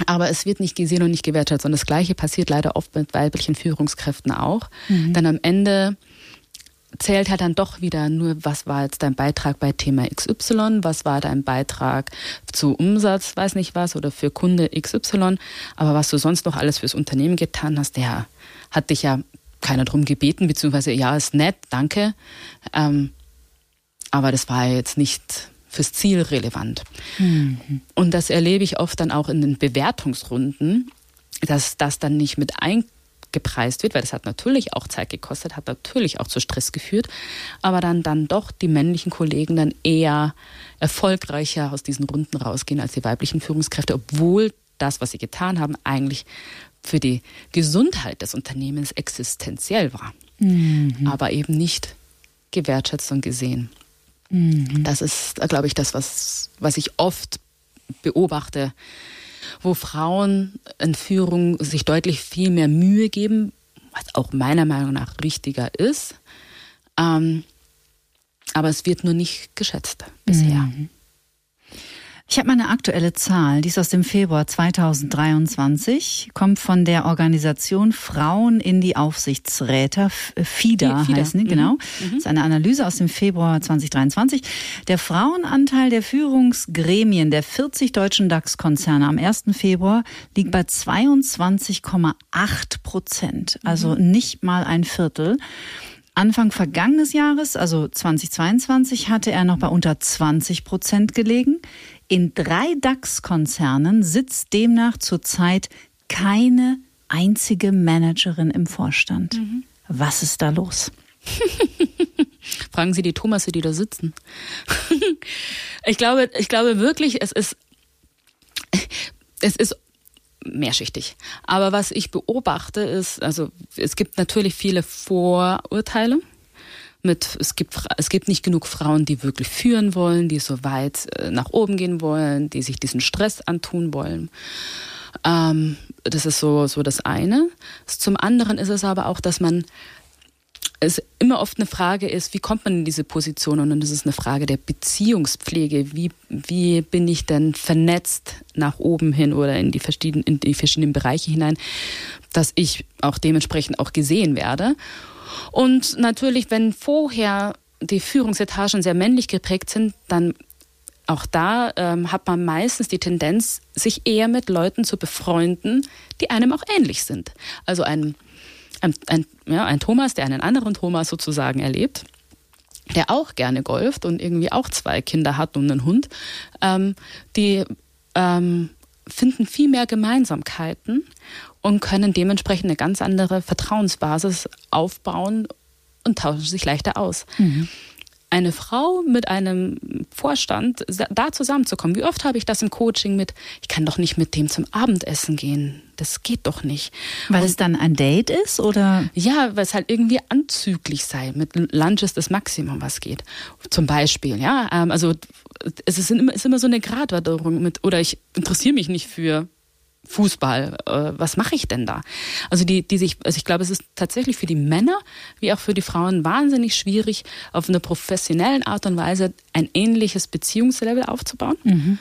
Aber es wird nicht gesehen und nicht gewertschätzt. Und das Gleiche passiert leider oft mit weiblichen Führungskräften auch. Mhm. Dann am Ende zählt halt dann doch wieder nur, was war jetzt dein Beitrag bei Thema XY, was war dein Beitrag zu Umsatz, weiß nicht was, oder für Kunde XY. Aber was du sonst noch alles fürs Unternehmen getan hast, der hat dich ja keiner drum gebeten, beziehungsweise ja, ist nett, danke. Ähm, aber das war jetzt nicht fürs Ziel relevant. Mhm. Und das erlebe ich oft dann auch in den Bewertungsrunden, dass das dann nicht mit eingepreist wird, weil das hat natürlich auch Zeit gekostet, hat natürlich auch zu Stress geführt, aber dann, dann doch die männlichen Kollegen dann eher erfolgreicher aus diesen Runden rausgehen als die weiblichen Führungskräfte, obwohl das, was sie getan haben, eigentlich für die Gesundheit des Unternehmens existenziell war, mhm. aber eben nicht gewertschätzt und gesehen. Mhm. Das ist, glaube ich, das, was, was ich oft beobachte, wo Frauen in Führung sich deutlich viel mehr Mühe geben, was auch meiner Meinung nach richtiger ist. Ähm, aber es wird nur nicht geschätzt bisher. Mhm. Ich habe mal eine aktuelle Zahl, die ist aus dem Februar 2023, kommt von der Organisation Frauen in die Aufsichtsräte, FIDA, FIDA. heißen die, mhm. genau. Mhm. Das ist eine Analyse aus dem Februar 2023. Der Frauenanteil der Führungsgremien der 40 deutschen DAX-Konzerne am 1. Februar liegt bei 22,8 Prozent, also mhm. nicht mal ein Viertel. Anfang vergangenes Jahres, also 2022, hatte er noch bei unter 20 Prozent gelegen. In drei DAX-Konzernen sitzt demnach zurzeit keine einzige Managerin im Vorstand. Mhm. Was ist da los? *laughs* Fragen Sie die Thomasse, die da sitzen. *laughs* ich glaube, ich glaube wirklich, es ist, es ist mehrschichtig. Aber was ich beobachte ist, also es gibt natürlich viele Vorurteile mit, es gibt, es gibt nicht genug Frauen, die wirklich führen wollen, die so weit äh, nach oben gehen wollen, die sich diesen Stress antun wollen. Ähm, das ist so, so das eine. Zum anderen ist es aber auch, dass man es immer oft eine Frage ist, wie kommt man in diese Position? Und das ist eine Frage der Beziehungspflege. Wie, wie bin ich denn vernetzt nach oben hin oder in die verschiedenen, in die verschiedenen Bereiche hinein, dass ich auch dementsprechend auch gesehen werde? Und natürlich, wenn vorher die Führungsetagen sehr männlich geprägt sind, dann auch da ähm, hat man meistens die Tendenz, sich eher mit Leuten zu befreunden, die einem auch ähnlich sind. Also ein, ein, ein, ja, ein Thomas, der einen anderen Thomas sozusagen erlebt, der auch gerne golft und irgendwie auch zwei Kinder hat und einen Hund, ähm, die ähm, finden viel mehr Gemeinsamkeiten und können dementsprechend eine ganz andere Vertrauensbasis aufbauen und tauschen sich leichter aus. Mhm. Eine Frau mit einem Vorstand da zusammenzukommen. Wie oft habe ich das im Coaching mit, ich kann doch nicht mit dem zum Abendessen gehen. Das geht doch nicht. Weil und, es dann ein Date ist oder? Ja, weil es halt irgendwie anzüglich sei. Mit Lunch ist das Maximum, was geht. Zum Beispiel, ja. Ähm, also es ist immer, ist immer so eine Gratwanderung mit, oder ich interessiere mich nicht für Fußball, äh, was mache ich denn da? Also die, die sich, also ich glaube, es ist tatsächlich für die Männer wie auch für die Frauen wahnsinnig schwierig, auf einer professionellen Art und Weise ein ähnliches Beziehungslevel aufzubauen. Mhm.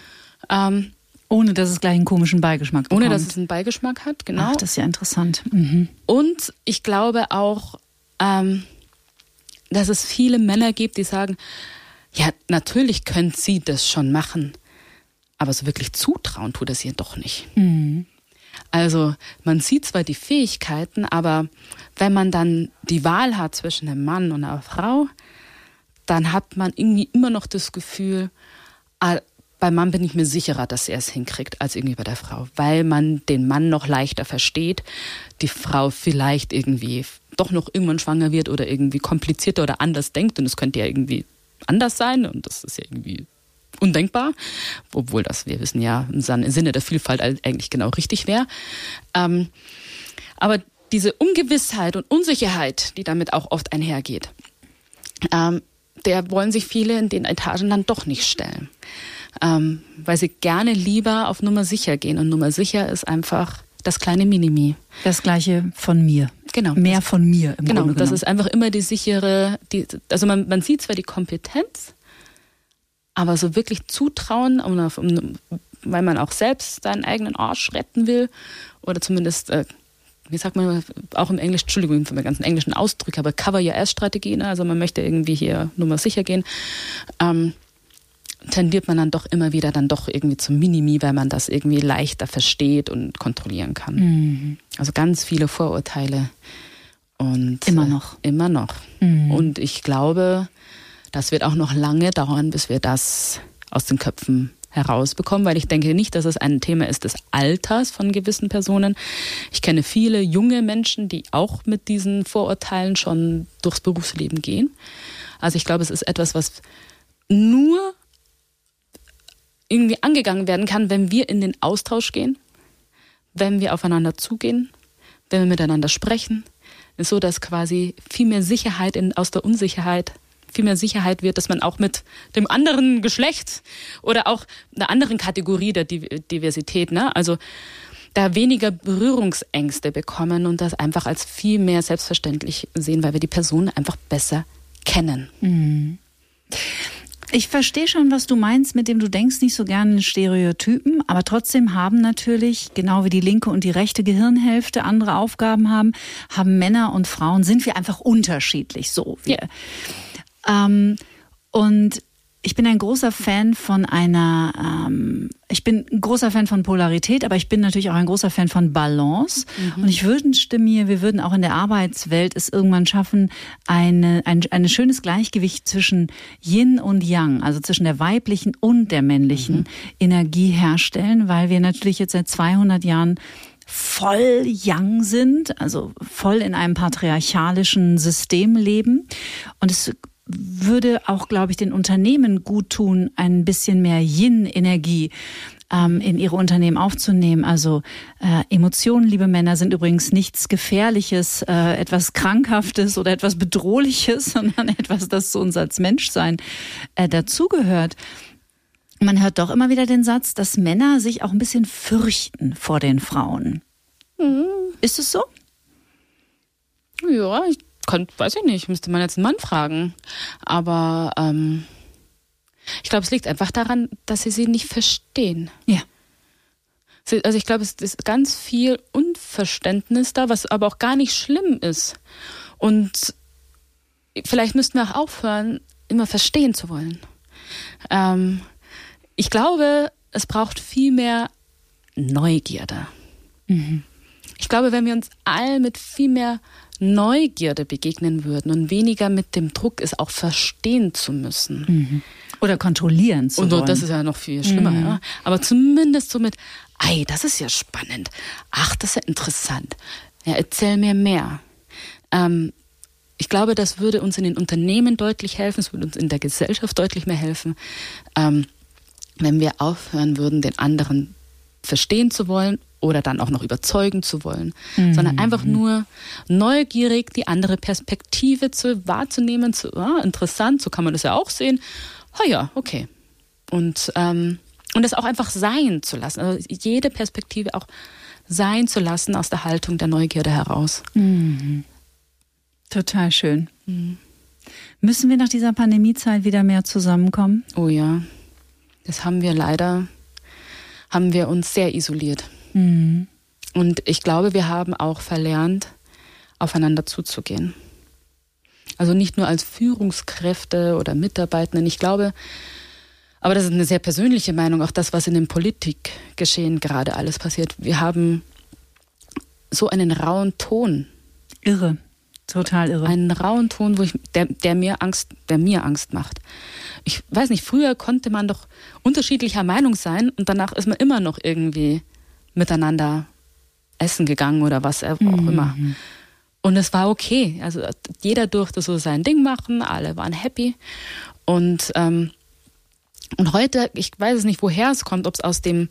Ähm, ohne dass es gleich einen komischen Beigeschmack bekommt. Ohne dass es einen Beigeschmack hat, genau. Ach, das ist ja interessant. Mhm. Und ich glaube auch, ähm, dass es viele Männer gibt, die sagen, ja, natürlich können sie das schon machen. Aber so wirklich zutrauen tut es ihr doch nicht. Mhm. Also man sieht zwar die Fähigkeiten, aber wenn man dann die Wahl hat zwischen einem Mann und einer Frau, dann hat man irgendwie immer noch das Gefühl, ah, beim Mann bin ich mir sicherer, dass er es hinkriegt, als irgendwie bei der Frau, weil man den Mann noch leichter versteht, die Frau vielleicht irgendwie doch noch irgendwann schwanger wird oder irgendwie komplizierter oder anders denkt und es könnte ja irgendwie anders sein und das ist ja irgendwie undenkbar, obwohl das, wir wissen ja, im Sinne der Vielfalt eigentlich genau richtig wäre. Ähm, aber diese Ungewissheit und Unsicherheit, die damit auch oft einhergeht, ähm, der wollen sich viele in den Etagen dann doch nicht stellen. Ähm, weil sie gerne lieber auf Nummer sicher gehen. Und Nummer sicher ist einfach das kleine Minimi. Das gleiche von mir. Genau. Mehr von mir im Genau, Grunde das ist einfach immer die sichere, die, also man, man sieht zwar die Kompetenz, aber so wirklich zutrauen, um, um, weil man auch selbst seinen eigenen Arsch retten will oder zumindest äh, wie sagt man auch im Englisch, Entschuldigung für meine ganzen englischen Ausdrücke, aber Cover-Your-Ass-Strategie, ne? also man möchte irgendwie hier nur mal sicher gehen, ähm, tendiert man dann doch immer wieder dann doch irgendwie zum Minimi, weil man das irgendwie leichter versteht und kontrollieren kann. Mhm. Also ganz viele Vorurteile. Und immer noch. Äh, immer noch. Mhm. Und ich glaube, das wird auch noch lange dauern, bis wir das aus den Köpfen herausbekommen, weil ich denke nicht, dass es ein Thema ist des Alters von gewissen Personen. Ich kenne viele junge Menschen, die auch mit diesen Vorurteilen schon durchs Berufsleben gehen. Also ich glaube, es ist etwas, was nur irgendwie angegangen werden kann, wenn wir in den Austausch gehen, wenn wir aufeinander zugehen, wenn wir miteinander sprechen, so dass quasi viel mehr Sicherheit in, aus der Unsicherheit viel mehr Sicherheit wird, dass man auch mit dem anderen Geschlecht oder auch einer anderen Kategorie der Diversität, ne? also da weniger Berührungsängste bekommen und das einfach als viel mehr selbstverständlich sehen, weil wir die Person einfach besser kennen. Mhm. Ich verstehe schon, was du meinst, mit dem du denkst nicht so gerne in Stereotypen, aber trotzdem haben natürlich, genau wie die linke und die rechte Gehirnhälfte andere Aufgaben haben, haben Männer und Frauen, sind wir einfach unterschiedlich so. Wir, ja. Ähm, und ich bin ein großer Fan von einer, ähm, ich bin ein großer Fan von Polarität, aber ich bin natürlich auch ein großer Fan von Balance. Mhm. Und ich wünschte mir, wir würden auch in der Arbeitswelt es irgendwann schaffen, eine, ein, ein schönes Gleichgewicht zwischen Yin und Yang, also zwischen der weiblichen und der männlichen mhm. Energie herstellen, weil wir natürlich jetzt seit 200 Jahren voll young sind, also voll in einem patriarchalischen System leben. Und es würde auch, glaube ich, den Unternehmen gut tun, ein bisschen mehr Yin-Energie ähm, in ihre Unternehmen aufzunehmen. Also äh, Emotionen, liebe Männer, sind übrigens nichts Gefährliches, äh, etwas Krankhaftes oder etwas Bedrohliches, *laughs* sondern etwas, das zu uns als Menschsein äh, dazugehört. Man hört doch immer wieder den Satz, dass Männer sich auch ein bisschen fürchten vor den Frauen. Mhm. Ist es so? Ja, ich kann, weiß ich nicht, müsste man jetzt einen Mann fragen. Aber ähm, ich glaube, es liegt einfach daran, dass sie sie nicht verstehen. Ja. Also ich glaube, es ist ganz viel Unverständnis da, was aber auch gar nicht schlimm ist. Und vielleicht müssten wir auch aufhören, immer verstehen zu wollen. Ähm, ich glaube, es braucht viel mehr Neugierde. Mhm. Ich glaube, wenn wir uns all mit viel mehr Neugierde begegnen würden und weniger mit dem Druck, es auch verstehen zu müssen. Mhm. Oder kontrollieren zu und wollen. das ist ja noch viel schlimmer, mhm. ja. Aber zumindest so mit, ei, das ist ja spannend. Ach, das ist ja interessant. Ja, erzähl mir mehr. Ähm, ich glaube, das würde uns in den Unternehmen deutlich helfen, es würde uns in der Gesellschaft deutlich mehr helfen, ähm, wenn wir aufhören würden, den anderen verstehen zu wollen oder dann auch noch überzeugen zu wollen, mhm. sondern einfach nur neugierig die andere Perspektive zu wahrzunehmen, zu, ah, interessant, so kann man das ja auch sehen. Oh ja, okay. Und, ähm, und das auch einfach sein zu lassen, also jede Perspektive auch sein zu lassen aus der Haltung der Neugierde heraus. Mhm. Total schön. Mhm. Müssen wir nach dieser Pandemiezeit wieder mehr zusammenkommen? Oh ja, das haben wir leider, haben wir uns sehr isoliert. Mhm. Und ich glaube, wir haben auch verlernt, aufeinander zuzugehen. Also nicht nur als Führungskräfte oder Mitarbeitenden. Ich glaube, aber das ist eine sehr persönliche Meinung, auch das, was in dem Politikgeschehen gerade alles passiert. Wir haben so einen rauen Ton. Irre. Total irre. Einen rauen Ton, wo ich, der, der mir Angst, der mir Angst macht. Ich weiß nicht, früher konnte man doch unterschiedlicher Meinung sein und danach ist man immer noch irgendwie miteinander essen gegangen oder was auch mhm. immer. Und es war okay. Also jeder durfte so sein Ding machen, alle waren happy. Und, ähm, und heute, ich weiß es nicht, woher es kommt, ob es aus dem,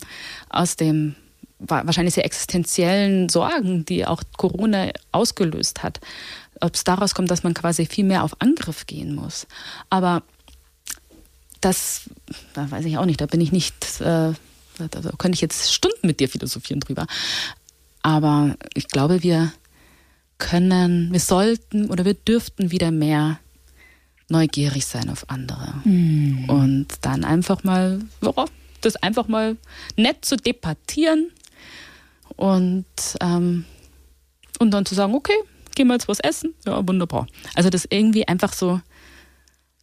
aus dem wahrscheinlich sehr existenziellen Sorgen, die auch Corona ausgelöst hat, ob es daraus kommt, dass man quasi viel mehr auf Angriff gehen muss. Aber das, da weiß ich auch nicht, da bin ich nicht äh, da, da könnte ich jetzt Stunden mit dir philosophieren drüber. Aber ich glaube, wir können, wir sollten oder wir dürften wieder mehr neugierig sein auf andere. Mhm. Und dann einfach mal, das einfach mal nett zu debattieren und, ähm, und dann zu sagen, okay, gehen wir jetzt was essen? Ja, wunderbar. Also das irgendwie einfach so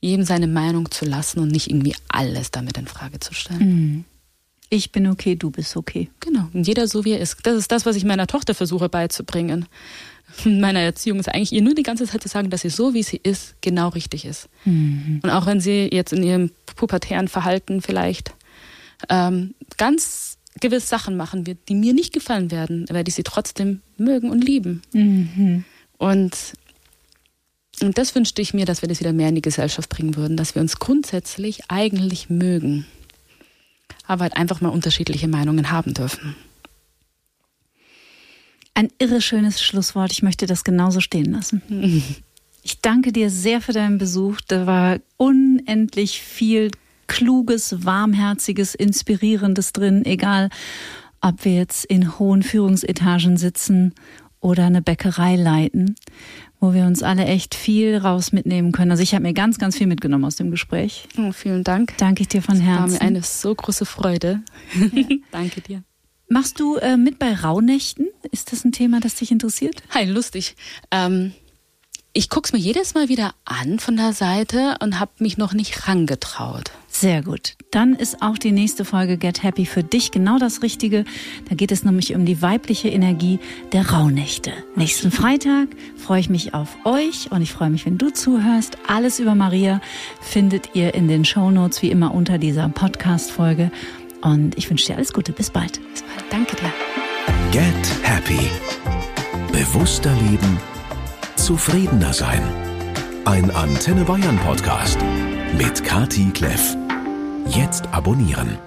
jedem seine Meinung zu lassen und nicht irgendwie alles damit in Frage zu stellen. Mhm. Ich bin okay, du bist okay. Genau. Und jeder so wie er ist. Das ist das, was ich meiner Tochter versuche beizubringen. In *laughs* meiner Erziehung ist eigentlich ihr nur die ganze Zeit zu sagen, dass sie so wie sie ist, genau richtig ist. Mhm. Und auch wenn sie jetzt in ihrem pubertären Verhalten vielleicht ähm, ganz gewisse Sachen machen wird, die mir nicht gefallen werden, werde ich sie trotzdem mögen und lieben. Mhm. Und, und das wünschte ich mir, dass wir das wieder mehr in die Gesellschaft bringen würden, dass wir uns grundsätzlich eigentlich mögen, aber halt einfach mal unterschiedliche Meinungen haben dürfen. Ein irre schönes Schlusswort. Ich möchte das genauso stehen lassen. *laughs* Ich danke dir sehr für deinen Besuch. Da war unendlich viel Kluges, Warmherziges, Inspirierendes drin, egal ob wir jetzt in hohen Führungsetagen sitzen oder eine Bäckerei leiten, wo wir uns alle echt viel raus mitnehmen können. Also ich habe mir ganz, ganz viel mitgenommen aus dem Gespräch. Oh, vielen Dank. Danke ich dir von Herzen. War mir eine so große Freude. *laughs* Ja. Danke dir. Machst du äh, mit bei Rauhnächten? Ist das ein Thema, das dich interessiert? Hi, lustig. Ähm, ich gucke es mir jedes Mal wieder an von der Seite und habe mich noch nicht rangetraut. Sehr gut. Dann ist auch die nächste Folge Get Happy für dich genau das Richtige. Da geht es nämlich um die weibliche Energie der Rauhnächte. Nächsten Freitag freue ich mich auf euch und ich freue mich, wenn du zuhörst. Alles über Maria findet ihr in den Show Notes wie immer unter dieser Podcast-Folge. Und ich wünsche dir alles Gute. Bis bald. Bis bald. Danke dir. Get Happy. Bewusster leben zufriedener sein. Ein Antenne Bayern Podcast mit Kati Kleff. Jetzt abonnieren.